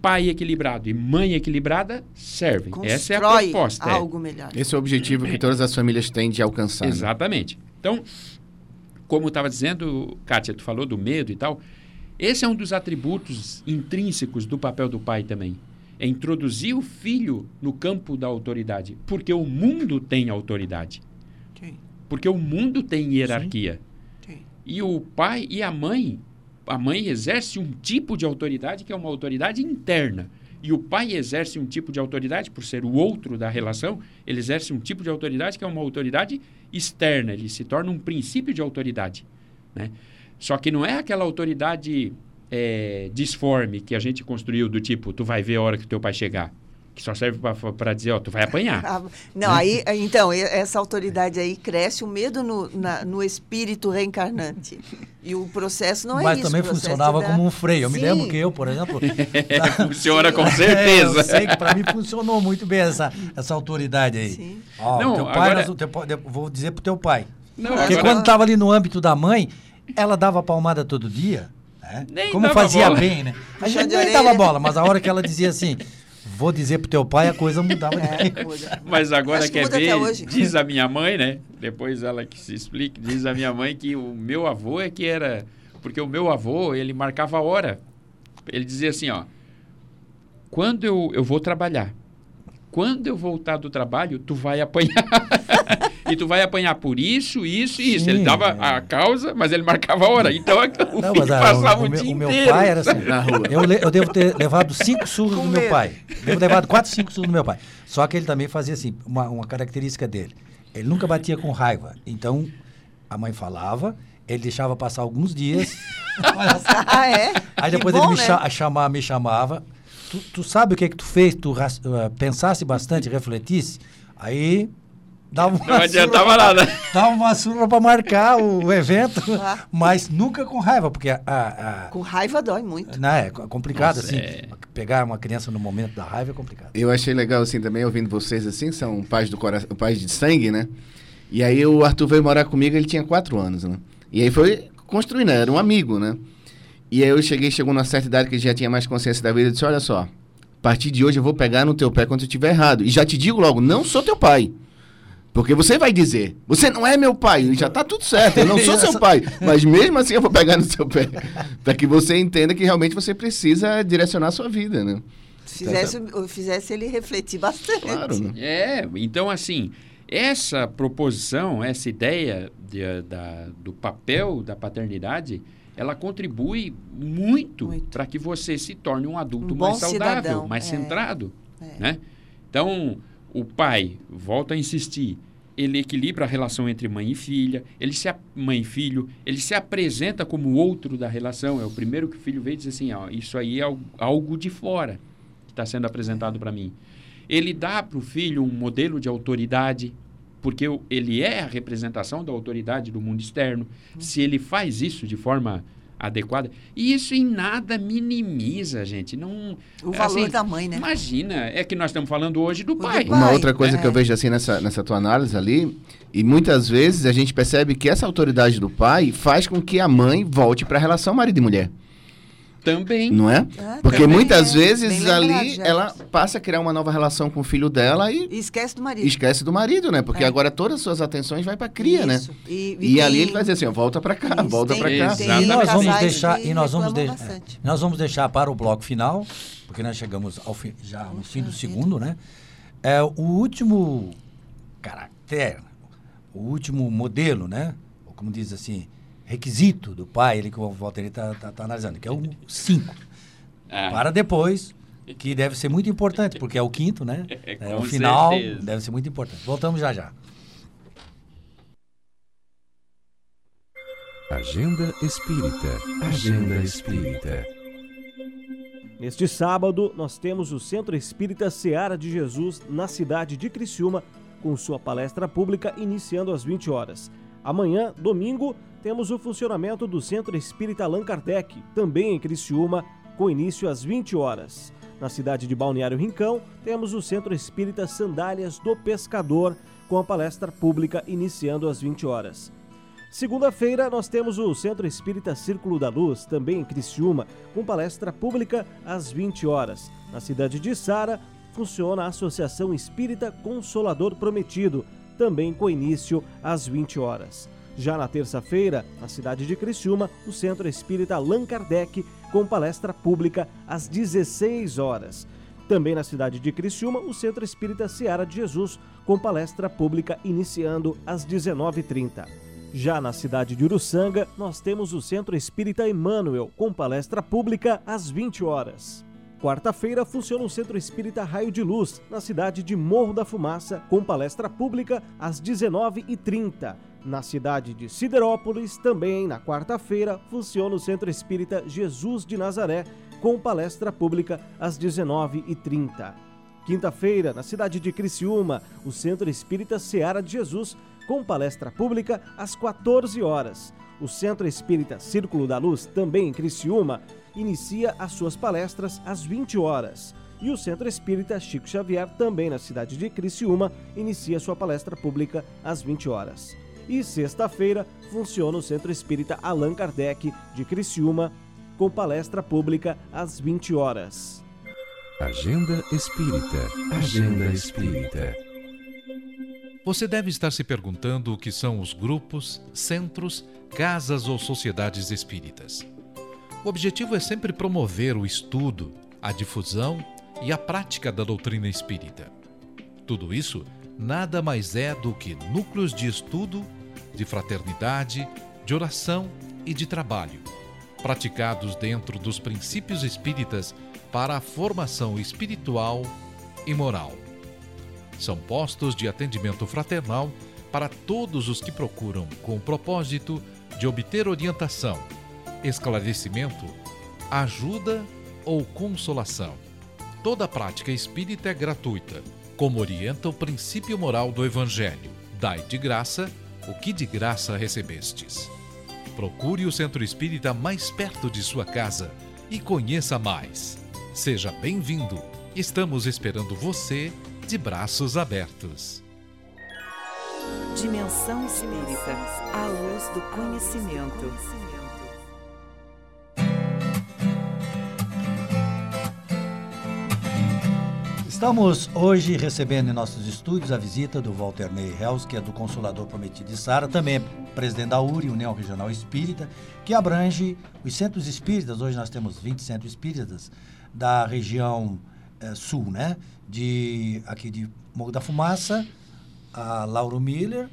Pai equilibrado e mãe equilibrada servem. Essa é a Constrói proposta. é. algo melhor. Esse é o objetivo que todas as famílias têm de alcançar. né? Exatamente. Então, como eu estava dizendo, Kátia, tu falou do medo e tal. Esse é um dos atributos intrínsecos do papel do pai também. É introduzir o filho no campo da autoridade. Porque o mundo tem autoridade. Sim, Porque o mundo tem hierarquia. sim. E o pai e a mãe, a mãe exerce um tipo de autoridade que é uma autoridade interna. E o pai exerce um tipo de autoridade, por ser o outro da relação, ele exerce um tipo de autoridade que é uma autoridade externa. Ele se torna um princípio de autoridade. Né? Só que não é aquela autoridade é, disforme que a gente construiu do tipo, tu vai ver a hora que teu pai chegar. Que só serve para dizer, ó, tu vai apanhar. Ah, Não, aí, então, essa autoridade aí cresce o medo no, na- no espírito reencarnante. E o processo não é Mas isso. também o funcionava é da- como um freio. Eu me Sim. lembro que eu, por exemplo. Funciona com É, certeza. eu sei que para mim funcionou muito bem essa, essa autoridade aí. Sim. Ó, Não, teu pai, agora- teu pai- vou dizer pro teu pai. Não, Porque agora- quando estava ali no âmbito da mãe, ela dava palmada todo dia. né? Nem Como fazia bola. bem, né? A gente nem dava bola, mas a hora que ela dizia assim, vou dizer pro teu pai, a coisa mudava. É, muda. Mas agora Acho quer ver, diz a minha mãe, né? Depois ela que se explique, diz a minha mãe que o meu avô é que era. Porque o meu avô, ele marcava a hora. Ele dizia assim, ó. Quando eu, eu vou trabalhar, quando eu voltar do trabalho, tu vai apanhar. e tu vai apanhar por isso, isso e isso. Sim, ele dava é. a causa, mas ele marcava a hora. Então o Não, filho mas passava o, o, dia o meu inteiro. pai era assim. Na rua. Eu, eu devo ter levado cinco surros do meu pai. Devo ter levado quatro, cinco surros do meu pai. Só que ele também fazia assim, uma, uma característica dele. Ele nunca batia com raiva. Então, a mãe falava, ele deixava passar alguns dias. Ah, é? Aí depois bom, ele me, né? cha- chama- me chamava. Tu, tu sabe o que que tu fez? Tu eh, pensasse bastante, refletisse? Aí dava uma Não adiantava surra- nada. Dava uma surra para marcar o, evento, Ah. mas nunca com raiva, porque a, a- Com raiva dói muito. né, é co- complicado Nossa, assim. é. Pegar uma criança no momento da raiva é complicado. Eu achei legal, assim, também, ouvindo vocês, assim, são pais do coração, pais de sangue, né? E aí o Arthur veio morar comigo, ele tinha quatro anos, né? E aí foi construindo, né? Era um amigo, né? E aí eu cheguei, chegou numa certa idade que ele já tinha mais consciência da vida, e disse, olha só, a partir de hoje eu vou pegar no teu pé quando tu estiver errado. E já te digo logo, não sou teu pai. Porque você vai dizer, você não é meu pai, já tá tudo certo, eu não sou seu pai. Mas mesmo assim eu vou pegar no seu pé. para que você entenda que realmente você precisa direcionar a sua vida, né? Fizesse, fizesse ele refletir bastante. Claro, né? É, então assim, essa proposição, essa ideia de- da, do papel da paternidade, ela contribui muito, Muito. para que você se torne um adulto Um mais saudável, cidadão, mais é. centrado, É. né? Então, o pai, volta a insistir, ele equilibra a relação entre mãe e filha, ele se mãe e filho, ele se apresenta como o outro da relação, é o primeiro que o filho vê e diz assim, ó, isso aí é al- algo de fora que está sendo apresentado para mim. Ele dá para o filho um modelo de autoridade, porque ele é a representação da autoridade do mundo externo. Se ele faz isso de forma adequada, e isso em nada minimiza, gente. Não, O valor assim, da mãe, né? Imagina, é que nós estamos falando hoje do do pai. pai. Uma outra coisa é. que eu vejo assim nessa, nessa tua análise ali, e muitas vezes a gente percebe que essa autoridade do pai faz com que a mãe volte para a relação marido e mulher. Também. Não é? Ah, Porque muitas é. vezes Bem ali ela passa a criar uma nova relação com o filho dela e E esquece do marido. esquece do marido, né? Porque É. agora todas as suas atenções vai pra cria, Isso. né? E, E, ali tem- ele vai dizer assim, ó, volta pra cá, Isso, volta tem- pra cá. tem- E nós vamos deixar e nós vamos, de- bastante. é, nós vamos deixar para o bloco final, porque nós chegamos ao fim, já no fim do segundo, né? É o último caractere, o último modelo, né? Ou como diz assim, requisito do pai, ele que o Walter está tá, tá analisando, que é o 5. Ah, Para depois, que deve ser muito importante, porque é o quinto, né? É, É, com o final certeza. deve ser muito importante. Voltamos já já. Agenda Espírita. Agenda Espírita. Neste sábado, nós temos o Centro Espírita Seara de Jesus na cidade de Criciúma, com sua palestra pública iniciando às 20 horas. Amanhã, domingo, temos o funcionamento do Centro Espírita Allan Kardec, também em Criciúma, com início às 20 horas. Na cidade de Balneário Rincão, temos o Centro Espírita Sandálias do Pescador, com a palestra pública iniciando às 20 horas. Segunda-feira, nós temos o Centro Espírita Círculo da Luz, também em Criciúma, com palestra pública às 20 horas. Na cidade de Sara, funciona a Associação Espírita Consolador Prometido, também com início às 20 horas. Já na terça-feira, na cidade de Criciúma, o Centro Espírita Allan Kardec, com palestra pública às 16 horas. Também na cidade de Criciúma, o Centro Espírita Seara de Jesus, com palestra pública iniciando às 19h30. Já na cidade de Uruçanga, nós temos o Centro Espírita Emmanuel, com palestra pública às 20 horas. Quarta-feira funciona o Centro Espírita Raio de Luz, na cidade de Morro da Fumaça, com palestra pública às 19h30. Na cidade de Siderópolis, também na quarta-feira, funciona o Centro Espírita Jesus de Nazaré, com palestra pública às 19h30. Quinta-feira, na cidade de Criciúma, o Centro Espírita Seara de Jesus, com palestra pública às 14 horas. O Centro Espírita Círculo da Luz, também em Criciúma, inicia as suas palestras às 20 horas. E o Centro Espírita Chico Xavier, também na cidade de Criciúma, inicia sua palestra pública às 20 horas. E sexta-feira funciona o Centro Espírita Allan Kardec de Criciúma, com palestra pública às 20 horas. Agenda Espírita. Agenda Espírita. Você deve estar se perguntando o que são os grupos, centros, casas ou sociedades espíritas. O objetivo é sempre promover o estudo, a difusão e a prática da doutrina espírita. Tudo isso nada mais é do que núcleos de estudo, de fraternidade, de oração e de trabalho, praticados dentro dos princípios espíritas para a formação espiritual e moral. São postos de atendimento fraternal para todos os que procuram com o propósito de obter orientação, esclarecimento, ajuda ou consolação. Toda prática espírita é gratuita, como orienta o princípio moral do Evangelho. Dai de graça o que de graça recebestes. Procure o centro espírita mais perto de sua casa e conheça mais. Seja bem-vindo. Estamos esperando você de braços abertos. Dimensão Espírita, a luz do conhecimento. Estamos hoje recebendo em nossos estúdios a visita do Walter Ney Hells, que é do Consolador Prometido de Sara, também é presidente da URI, União Regional Espírita, que abrange os centros espíritas. Hoje nós temos 20 centros espíritas da região eh, sul, né? De, aqui de Morro da Fumaça, a Lauro Miller,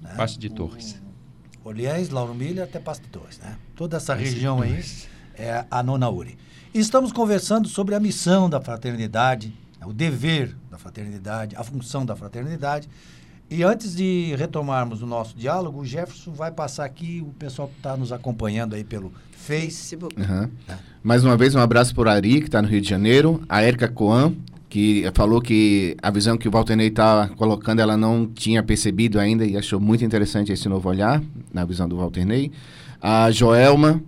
né? Passo de Torres. Oliés, Lauro Miller até Pasto de Torres, né? Toda essa região aí é a nona URI. E estamos conversando sobre a missão da fraternidade, o dever da fraternidade, a função da fraternidade. E antes de retomarmos o nosso diálogo, o Jefferson vai passar aqui, o pessoal que está nos acompanhando aí pelo Face. Facebook. Aham. Mais uma vez, um abraço por Ari, que está no Rio de Janeiro. A Érica Coan, que falou que a visão que o Valtenei está colocando, ela não tinha percebido ainda e achou muito interessante esse novo olhar na visão do Valtenei. A Joelma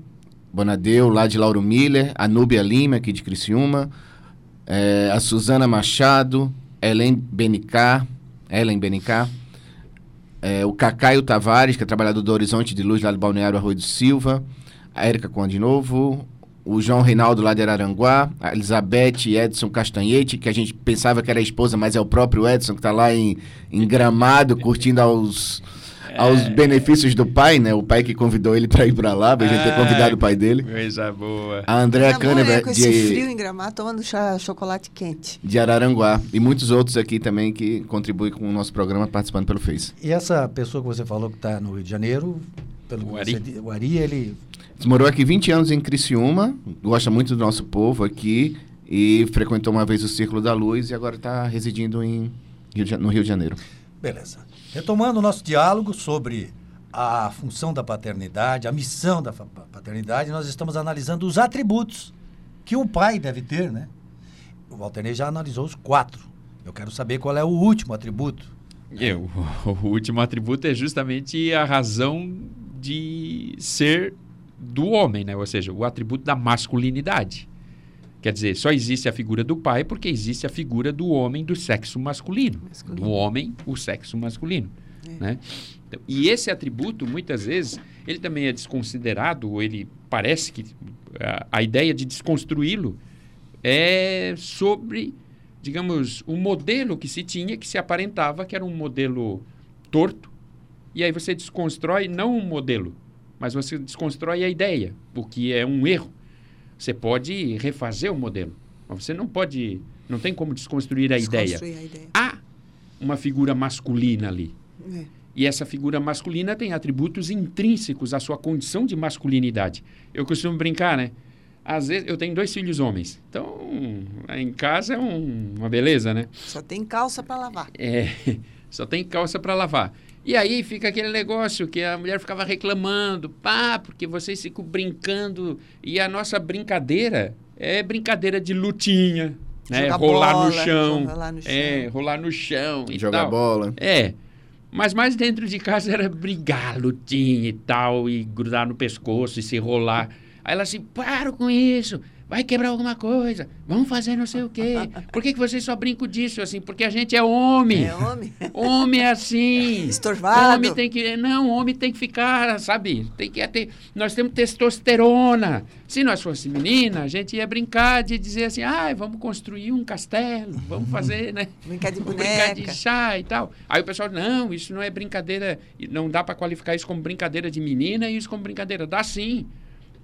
Bonadeu, lá de Lauro Miller. A Núbia Lima, aqui de Criciúma. É, a Suzana Machado. Ellen Benicá. Ellen Benicá. É, o Cacaio Tavares, que é trabalhador do Horizonte de Luz, lá do Balneário Arroio do Silva. A Érica Coan de novo. o João Reinaldo lá de Araranguá, a Elizabeth Edson Castanhete, que a gente pensava que era a esposa, mas é o próprio Edson que está lá em, em Gramado, curtindo aos, aos benefícios do pai, né? O pai que convidou ele para ir para lá, pra gente ter Ah, convidado o pai dele. Coisa boa. A Andréa Tá? Kahneman Com esse frio de, em Gramado, tomando chá, chocolate quente. de Araranguá. E muitos outros aqui também que contribuem com o nosso programa participando pelo Face. E essa pessoa que você falou que está no Rio de Janeiro, pelo O que Ari. você o Ari, ele Morou aqui 20 anos em Criciúma, gosta muito do nosso povo aqui e frequentou uma vez o Círculo da Luz e agora está residindo em de no Rio de Janeiro. Beleza. Retomando o nosso diálogo sobre a função da paternidade, a missão da paternidade, nós estamos analisando os atributos que um pai deve ter, né? O Walter já analisou os quatro. Eu quero saber qual é o último atributo. É, o, o último atributo é justamente a razão de ser do homem, né? Ou seja, o atributo da masculinidade. Quer dizer, só existe a figura do pai porque existe a figura do homem do sexo masculino. Masculino. Do homem, o sexo masculino. É. Né? Então, e esse atributo, muitas vezes, ele também é desconsiderado, ou ele parece que a, a ideia de desconstruí-lo é sobre, digamos, o modelo que se tinha, que se aparentava que era um modelo torto, e aí você desconstrói não um modelo, mas você desconstrói a ideia, o que é um erro. Você pode refazer o modelo, mas você não pode, não tem como desconstruir a ideia. A ideia. Há uma figura masculina ali. É. E essa figura masculina tem atributos intrínsecos à sua condição de masculinidade. Eu costumo brincar, né? Às vezes, eu tenho dois filhos homens. Então, em casa é um- uma beleza, né? Só tem calça para lavar. É, só tem calça para lavar. E aí fica aquele negócio que a mulher ficava reclamando, pá, porque vocês ficam brincando. E a nossa brincadeira é brincadeira de lutinha, né? Rolar no bola, chão. rolar no É, chão. rolar no chão e Jogar tal. bola. É. Mas mais dentro de casa era brigar, lutinha e tal, e grudar no pescoço e se rolar. Aí ela assim, para com isso, vai quebrar alguma coisa, vamos fazer não sei o quê. Por que, que vocês só brincam disso assim? Porque a gente é homem. É homem. Homem é assim. Estorvado. Homem tem que. Não, homem tem que ficar, sabe? Tem que ter. Nós temos testosterona. Se nós fosse menina, a gente ia brincar de dizer assim, ah, vamos construir um castelo, vamos fazer, né? Brincar de Vamos brincar de boneca. chá e tal. Aí o pessoal, não, isso não é brincadeira, não dá para qualificar isso como brincadeira de menina e isso como brincadeira. Dá sim.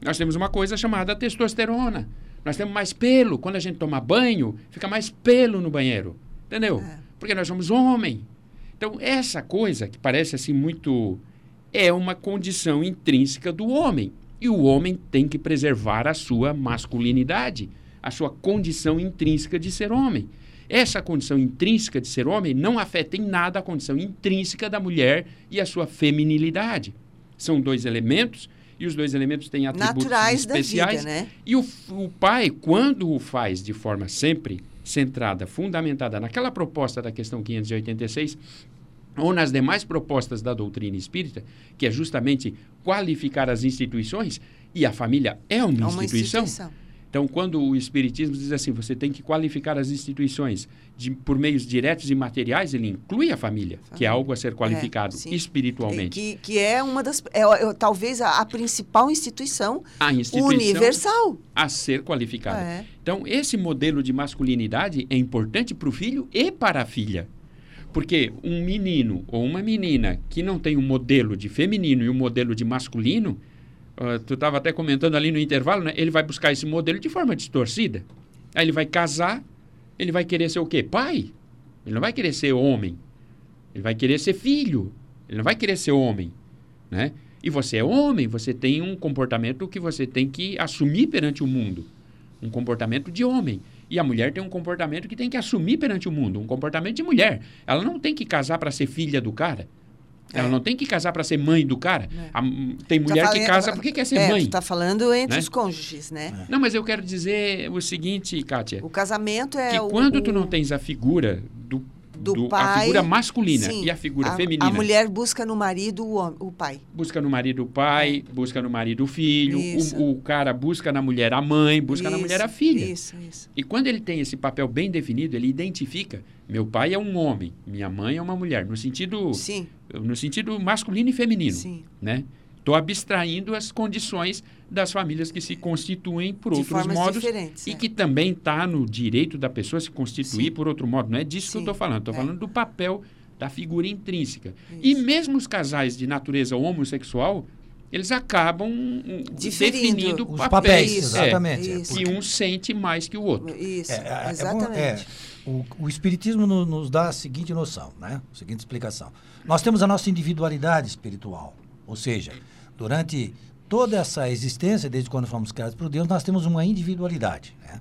Nós temos uma coisa chamada testosterona. Nós temos mais pelo. Quando a gente toma banho, fica mais pelo no banheiro. Entendeu? É. Porque nós somos homem. Então, essa coisa que parece assim muito. é uma condição intrínseca do homem. E o homem tem que preservar a sua masculinidade, a sua condição intrínseca de ser homem. Essa condição intrínseca de ser homem não afeta em nada a condição intrínseca da mulher e a sua feminilidade. São dois elementos e os dois elementos têm atributos Naturais da especiais. vida, né? E o, o pai, quando o faz de forma sempre centrada, fundamentada naquela proposta da questão 586, ou nas demais propostas da doutrina espírita, que é justamente qualificar as instituições, e a família é uma, É uma instituição. instituição. Então, quando o Espiritismo diz assim, você tem que qualificar as instituições de- por meios diretos e materiais, ele inclui a família, que é algo a ser qualificado É, espiritualmente. Que, que é uma das. É, é, talvez a, a principal instituição, A instituição universal. a ser qualificada. É. Então, esse modelo de masculinidade é importante para o filho e para a filha. Porque um menino ou uma menina que não tem um modelo de feminino e um modelo de masculino, ah, tu estava até comentando ali no intervalo, né? ele vai buscar esse modelo de forma distorcida. Aí ele vai casar, ele vai querer ser o quê? Pai. Ele não vai querer ser homem. Ele vai querer ser filho. Ele não vai querer ser homem. Né? E você é homem, você tem um comportamento que você tem que assumir perante o mundo. Um comportamento de homem. E a mulher tem um comportamento que tem que assumir perante o mundo, um comportamento de mulher. Ela não tem que casar para ser filha do cara. Ela É. não tem que casar para ser mãe do cara. É. A- tem mulher Tá que falando- casa porque quer ser é, mãe. Tu tá falando entre né? os cônjuges, né? Não, mas eu quero dizer o seguinte, Kátia. O casamento é que o, quando o, tu não tens a figura do, do a pai, figura masculina sim, e a figura a, feminina, A mulher busca no marido o, o pai. busca no marido o pai, busca no marido o filho, o, o cara busca na mulher a mãe, busca na Isso, mulher a filha. Isso, isso. E quando ele tem esse papel bem definido, ele identifica: meu pai é um homem, minha mãe é uma mulher, no sentido, Sim, no sentido masculino e feminino, sim. né? Estou abstraindo as condições das famílias que se constituem por De outros modos diferentes, e é. que também está no direito da pessoa se constituir Sim. por outro modo. Não é disso que eu Sim, estou falando. Estou é. falando do papel da figura intrínseca. E Isso. mesmo os casais de natureza homossexual, eles acabam hum, Diferindo. definindo Os papéis. papéis, É, exatamente. é, Isso. que um sente mais que o outro. Isso, É, é, é bom- exatamente. é, o, o Espiritismo no- nos dá a seguinte noção, né? A seguinte explicação. Nós temos a nossa individualidade espiritual. Ou seja, durante toda essa existência, desde quando fomos criados por Deus, nós temos uma individualidade. Né?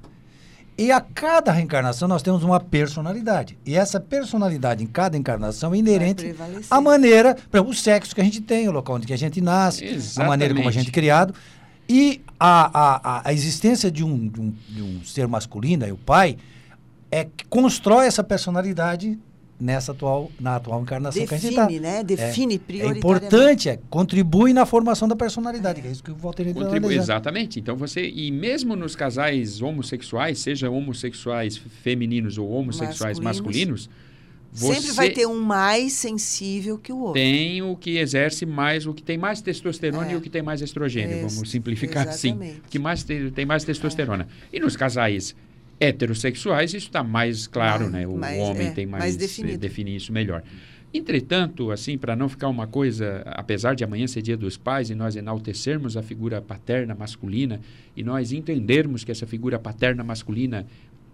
E a cada reencarnação nós temos uma personalidade. E essa personalidade em cada encarnação é inerente à maneira, por exemplo, o sexo que a gente tem, o local onde que a gente nasce, a maneira como a Exatamente. gente é criado. E a, a, a, a existência de um, de, um, de um ser masculino, aí o pai, é que constrói essa personalidade nessa atual, na atual encarnação que a gente está. Define, né? Define É prioritariamente. importante, é, contribui na formação da personalidade, que é isso que o Walter Contribui, exatamente. Então você, e mesmo nos casais homossexuais, seja homossexuais femininos ou homossexuais Masculinos, masculinos, você Sempre vai ter um mais sensível que o outro. tem o que exerce mais, o que tem mais testosterona É. e o que tem mais estrogênio, vamos simplificar assim. exatamente. É. O que mais tem, tem mais testosterona. E nos casais heterossexuais, isso está mais claro, Mais- né? O mais- homem é, tem mais, mais eh, definido. define isso melhor. Entretanto, assim, para não ficar uma coisa, apesar de amanhã ser dia dos pais e nós enaltecermos a figura paterna masculina e nós entendermos que essa figura paterna masculina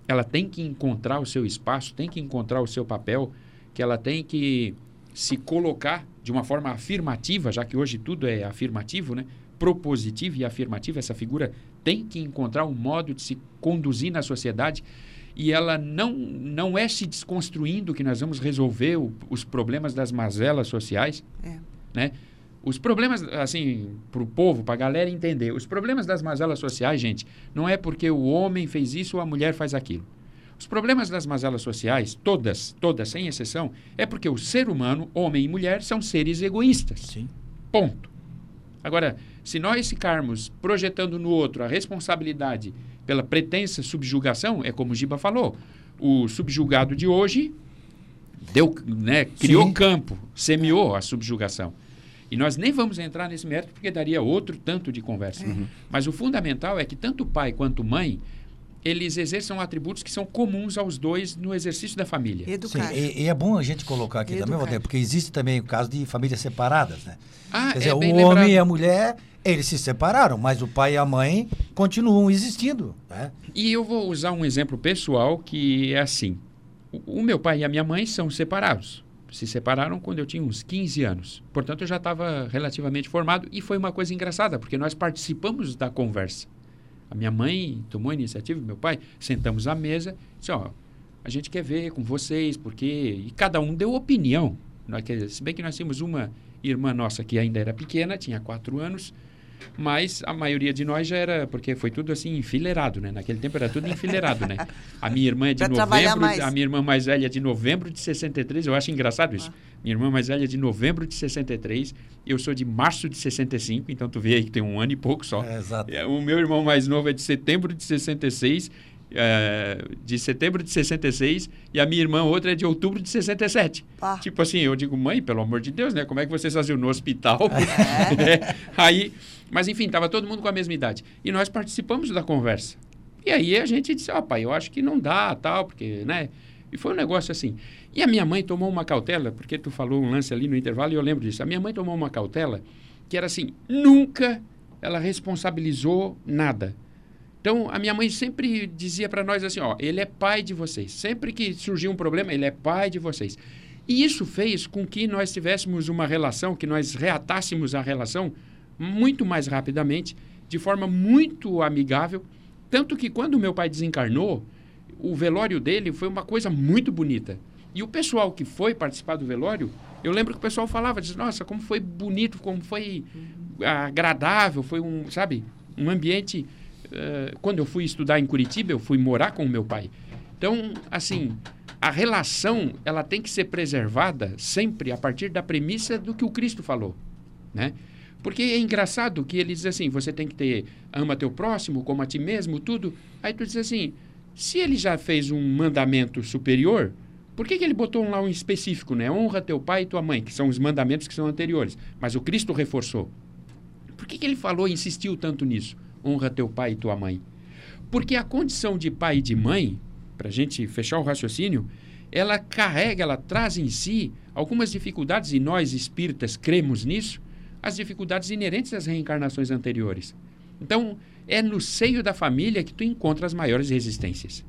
ela tem que encontrar o seu espaço, tem que encontrar o seu papel, que ela tem que se colocar de uma forma afirmativa, já que hoje tudo é afirmativo, né? Propositivo e afirmativo, essa figura tem que encontrar um modo de se conduzir na sociedade e ela não, não é se desconstruindo que nós vamos resolver o- os problemas das mazelas sociais, É. né? Os problemas, assim, para o povo, para a galera entender, os problemas das mazelas sociais, gente, não é porque o homem fez isso ou a mulher faz aquilo. Os problemas das mazelas sociais, todas, todas, sem exceção, é porque o ser humano, homem e mulher, são seres egoístas. Sim. Ponto. Agora, se nós ficarmos projetando no outro a responsabilidade pela pretensa subjugação, é como o Giba falou, o subjugado de hoje deu, né, criou Sim. campo, semeou a subjugação. E nós nem vamos entrar nesse mérito porque daria outro tanto de conversa. Mas o fundamental é que tanto pai quanto mãe, eles exerçam atributos que são comuns aos dois no exercício da família. Sim, Educar. e, e é bom a gente colocar aqui também, Educar. Walter, porque existe também o caso de famílias separadas, né? Ah, Quer dizer, é o homem lembrado. e a mulher, eles se separaram, mas o pai e a mãe continuam existindo, né? E eu vou usar um exemplo pessoal que é assim. O, o meu pai e a minha mãe são separados. Se separaram quando eu tinha uns 15 anos. Portanto, eu já estava relativamente formado e foi uma coisa engraçada, porque nós participamos da conversa. A minha mãe tomou a iniciativa, meu pai, sentamos à mesa, disse, ó, a gente quer ver com vocês, porque... E cada um deu opinião. Nós, se bem que nós tínhamos uma irmã nossa que ainda era pequena, tinha quatro anos, mas a maioria de nós já era, porque foi tudo assim enfileirado, né? Naquele tempo era tudo enfileirado, né? A minha irmã é de Pra novembro, a minha irmã mais velha é de novembro de 63, eu acho engraçado isso. Minha irmã mais velha é de novembro de 63, eu sou de março de 65, então tu vê aí que tem um ano e pouco só. É, exato. É, O meu irmão mais novo é de setembro de 66, é, de setembro de 66, e a minha irmã outra é de outubro de 67. Pá. Tipo assim, eu digo, mãe, pelo amor de Deus, né? Como é que vocês faziam no hospital? É. né? Aí, mas enfim, tava todo mundo com a mesma idade. E nós participamos da conversa. E aí a gente disse, ó, pai, eu acho que não dá, tal, porque, né? E foi um negócio assim. E a minha mãe tomou uma cautela, porque tu falou um lance ali no intervalo e eu lembro disso. A minha mãe tomou uma cautela que era assim, nunca ela responsabilizou nada. Então, a minha mãe sempre dizia para nós assim, ó, ele é pai de vocês. Sempre que surgia um problema, ele é pai de vocês. E isso fez com que nós tivéssemos uma relação, que nós reatássemos a relação muito mais rapidamente, de forma muito amigável. Tanto que quando meu pai desencarnou, o velório dele foi uma coisa muito bonita. E o pessoal que foi participar do velório, eu lembro que o pessoal falava, diz, nossa, como foi bonito, como foi agradável, foi um, sabe, um ambiente. eh, quando eu fui estudar em Curitiba, eu fui morar com o meu pai. Então, assim, a relação ela tem que ser preservada sempre a partir da premissa do que o Cristo falou, né? Porque é engraçado que ele diz assim, você tem que ter ama teu próximo como a ti mesmo, tudo. Aí tu diz assim, se ele já fez um mandamento superior, por que, que ele botou lá um específico, né? Honra teu pai e tua mãe, que são os mandamentos que são anteriores. Mas o Cristo reforçou. Por que, que ele falou e insistiu tanto nisso? Honra teu pai e tua mãe. Porque a condição de pai e de mãe, para a gente fechar o raciocínio, ela carrega, ela traz em si algumas dificuldades, e nós espíritas cremos nisso, as dificuldades inerentes às reencarnações anteriores. Então, é no seio da família que tu encontra as maiores resistências.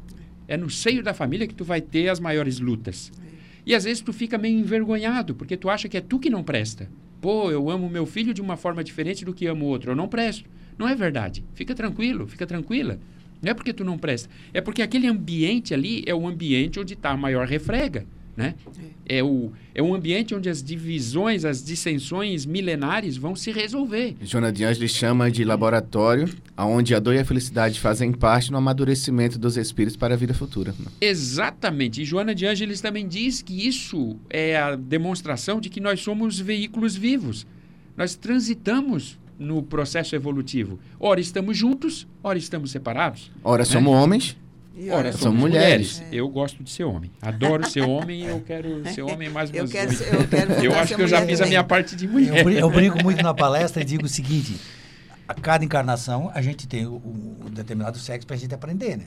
É no seio da família que tu vai ter as maiores lutas. E às vezes tu fica meio envergonhado, porque tu acha que é tu que não presta. Pô, eu amo meu filho de uma forma diferente do que amo o outro. Eu não presto. Não é verdade. Fica tranquilo, fica tranquila. Não é porque tu não presta. É porque aquele ambiente ali é o ambiente onde está a maior refrega. Né? É, o, é um ambiente onde as divisões, as dissensões milenares vão se resolver. Joana de Angelis chama de laboratório, onde a dor e a felicidade fazem parte no amadurecimento dos espíritos para a vida futura. Exatamente. E Joana de Angelis também diz que isso é a demonstração de que nós somos veículos vivos. Nós transitamos no processo evolutivo. Ora estamos juntos, ora estamos separados. Ora somos homens, E Ora, olha, somos mulheres. mulheres. Eu gosto de ser homem. Adoro ser homem e eu quero ser homem mais Eu umas quero oito. ser- eu quero Eu acho que eu já fiz a minha parte de Eu, mulher. brin- eu brinco muito na palestra e digo o seguinte: a cada encarnação a gente tem um determinado sexo para a gente aprender, né?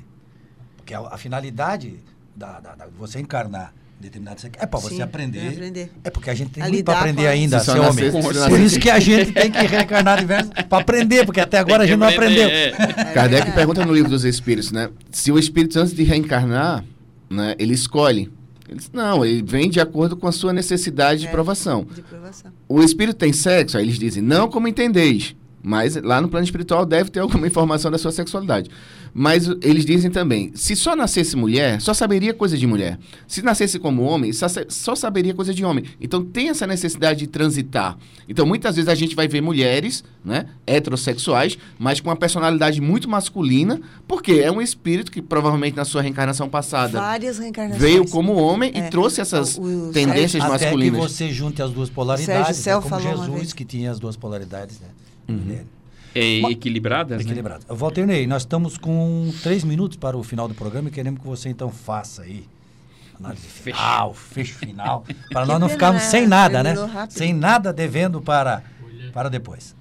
Porque a, a finalidade da, da, da- você encarnar determinado sexo é para você Sim, aprender. é aprender. É porque a gente tem A muito para aprender ainda, Se só ser homem. se Por isso que a gente tem que reencarnar diversos para aprender, porque até agora a gente não aprendeu. É. Kardec pergunta no livro dos Espíritos, né? Se o espírito, antes de reencarnar, né, ele escolhe. Ele diz, não, ele vem de acordo com a sua necessidade de É. provação. De provação. O espírito tem sexo? Aí eles dizem, não como entendeis. Mas lá no plano espiritual deve ter alguma informação da sua sexualidade. Mas eles dizem também, se só nascesse mulher, só saberia coisa de mulher. Se nascesse como homem, só, só saberia coisa de homem. Então tem essa necessidade de transitar. Então muitas vezes a gente vai ver mulheres, né, heterossexuais, mas com uma personalidade muito masculina, porque é um espírito que provavelmente na sua reencarnação passada Várias reencarnações. veio como homem e É. trouxe essas O- o tendências Até que masculinas. você junte as duas polaridades, Sérgio né? como Jesus que tinha as duas polaridades, né? Uhum. É, equilibradas, né? Equilibrado. Walter Ney, nós estamos com três minutos para o final do programa e queremos que você então faça aí. Análise final, fecho final. Para nós não ficarmos sem nada, né? Sem nada devendo para, para depois.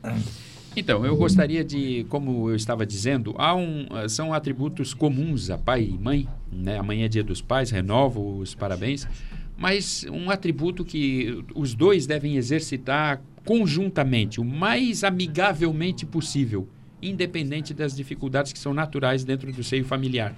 Então, eu gostaria de, como eu estava dizendo, há um, são atributos comuns a pai e mãe, né? Amanhã é dia dos pais, renovo os parabéns, mas um atributo que os dois devem exercitar conjuntamente, o mais amigavelmente possível, independente das dificuldades que são naturais dentro do seio familiar.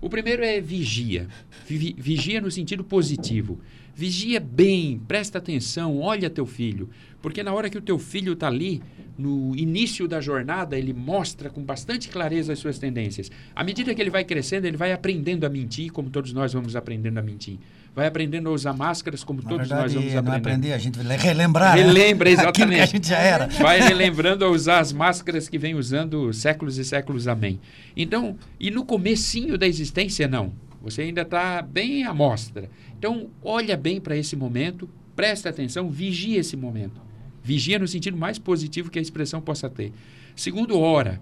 O primeiro é vigia. Vi- Vigia no sentido positivo. Vigia bem, presta atenção, olha teu filho. Porque na hora que o teu filho está ali, no início da jornada, ele mostra com bastante clareza as suas tendências. À medida que ele vai crescendo, ele vai aprendendo a mentir, como todos nós vamos aprendendo a mentir. Vai aprendendo a usar máscaras, como Na todos verdade, nós vamos não aprendendo. aprender, a gente vai relembrar. né? Relembra, Aquilo que a exatamente. gente já era. Vai relembrando a usar as máscaras que vem usando séculos e séculos, amém. Então, e no comecinho da existência, não. Você ainda está bem à mostra. Então, olha bem para esse momento, presta atenção, vigia esse momento. Vigia no sentido mais positivo que a expressão possa ter. Segundo, ora.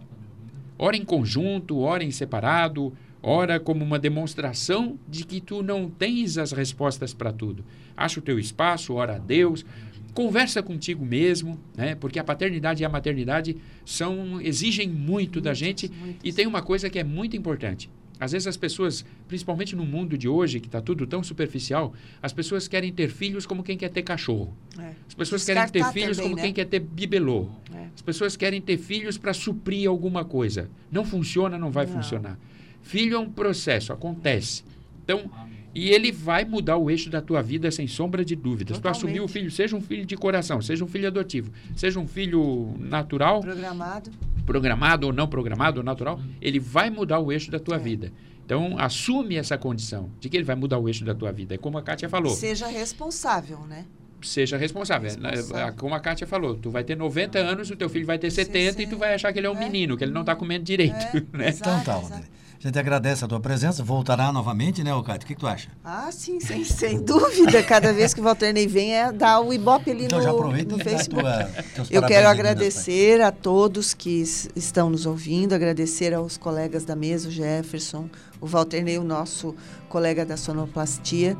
Ora em conjunto, ora em separado, ora como uma demonstração de que tu não tens as respostas para tudo. Acha o teu espaço, ora a Deus, conversa contigo mesmo, né? Porque a paternidade e a maternidade são exigem muito da gente e tem uma coisa que é muito importante. Às vezes as pessoas, principalmente no mundo de hoje, que está tudo tão superficial, as pessoas querem ter filhos como quem quer ter cachorro. É. As pessoas querem ter Descartar filhos também, como né? quem quer ter bibelô. É. As pessoas querem ter filhos para suprir alguma coisa. Não funciona, não vai Não. funcionar. Filho é um processo, acontece. Então, e ele vai mudar o eixo da tua vida sem sombra de dúvidas. Tu Totalmente. assumir o filho, seja um filho de coração, seja um filho adotivo, seja um filho natural, Programado. programado ou não programado ou natural, ele vai mudar o eixo da tua vida. Então, assume essa condição de que ele vai mudar o eixo da tua vida. É como a Kátia falou Seja responsável, né? seja responsável. Responsável. Né? Como a Kátia falou, tu vai ter 90 anos, o teu filho vai ter 70 e tu vai achar que ele é um É. menino, que ele não está comendo direito. É, né? exato, Então tá, exato. A gente agradece a tua presença. Voltará novamente, né, Cátia? O que, que tu acha? Ah, sim, sem, sem dúvida. Cada vez que o Walter Ney vem, é dar o Ibope ali Então no, já aproveita no Facebook. tua, Eu quero né, agradecer a todos que estão nos ouvindo, agradecer aos colegas da mesa, o Jefferson, o Walter Ney, o nosso colega da sonoplastia.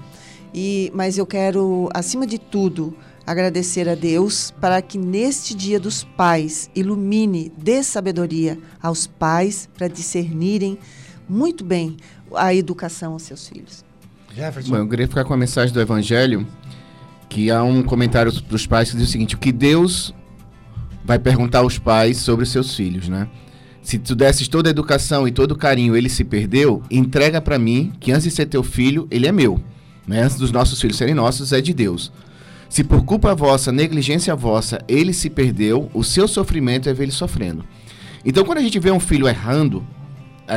E, mas eu quero, acima de tudo, agradecer a Deus para que neste dia dos pais ilumine, dê sabedoria aos pais para discernirem muito bem a educação aos seus filhos. Bom, eu queria ficar com a mensagem do Evangelho, que há um comentário dos pais que diz o seguinte: o que Deus vai perguntar aos pais sobre os seus filhos, né? Se tu desses toda a educação e todo o carinho, ele se perdeu, entrega para mim que antes de ser teu filho, ele é meu. Né? Antes dos nossos filhos serem nossos, é de Deus. Se por culpa vossa, negligência vossa, ele se perdeu, o seu sofrimento é ver ele sofrendo. Então, quando a gente vê um filho errando,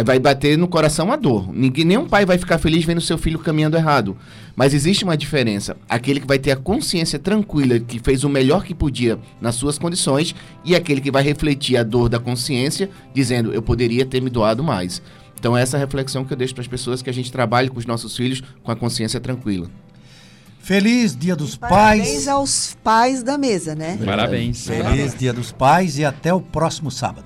vai bater no coração a dor. Ninguém, nenhum pai vai ficar feliz vendo seu filho caminhando errado. Mas existe uma diferença. Aquele que vai ter a consciência tranquila que fez o melhor que podia nas suas condições e aquele que vai refletir a dor da consciência, dizendo eu poderia ter me doado mais. Então, essa é a reflexão que eu deixo para as pessoas que a gente trabalhe com os nossos filhos com a consciência tranquila. Feliz Dia dos Parabéns Pais. aos pais da mesa, né? Parabéns. Feliz Dia dos Pais e até o próximo sábado.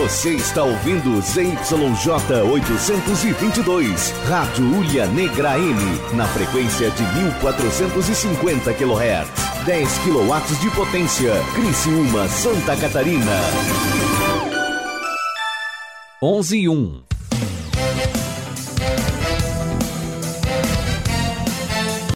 Você está ouvindo ZYJ 822, Rádio Ulha Negra M, na frequência de 1450 kHz. 10 kW de potência, Criciúma, Santa Catarina. 11 e 1.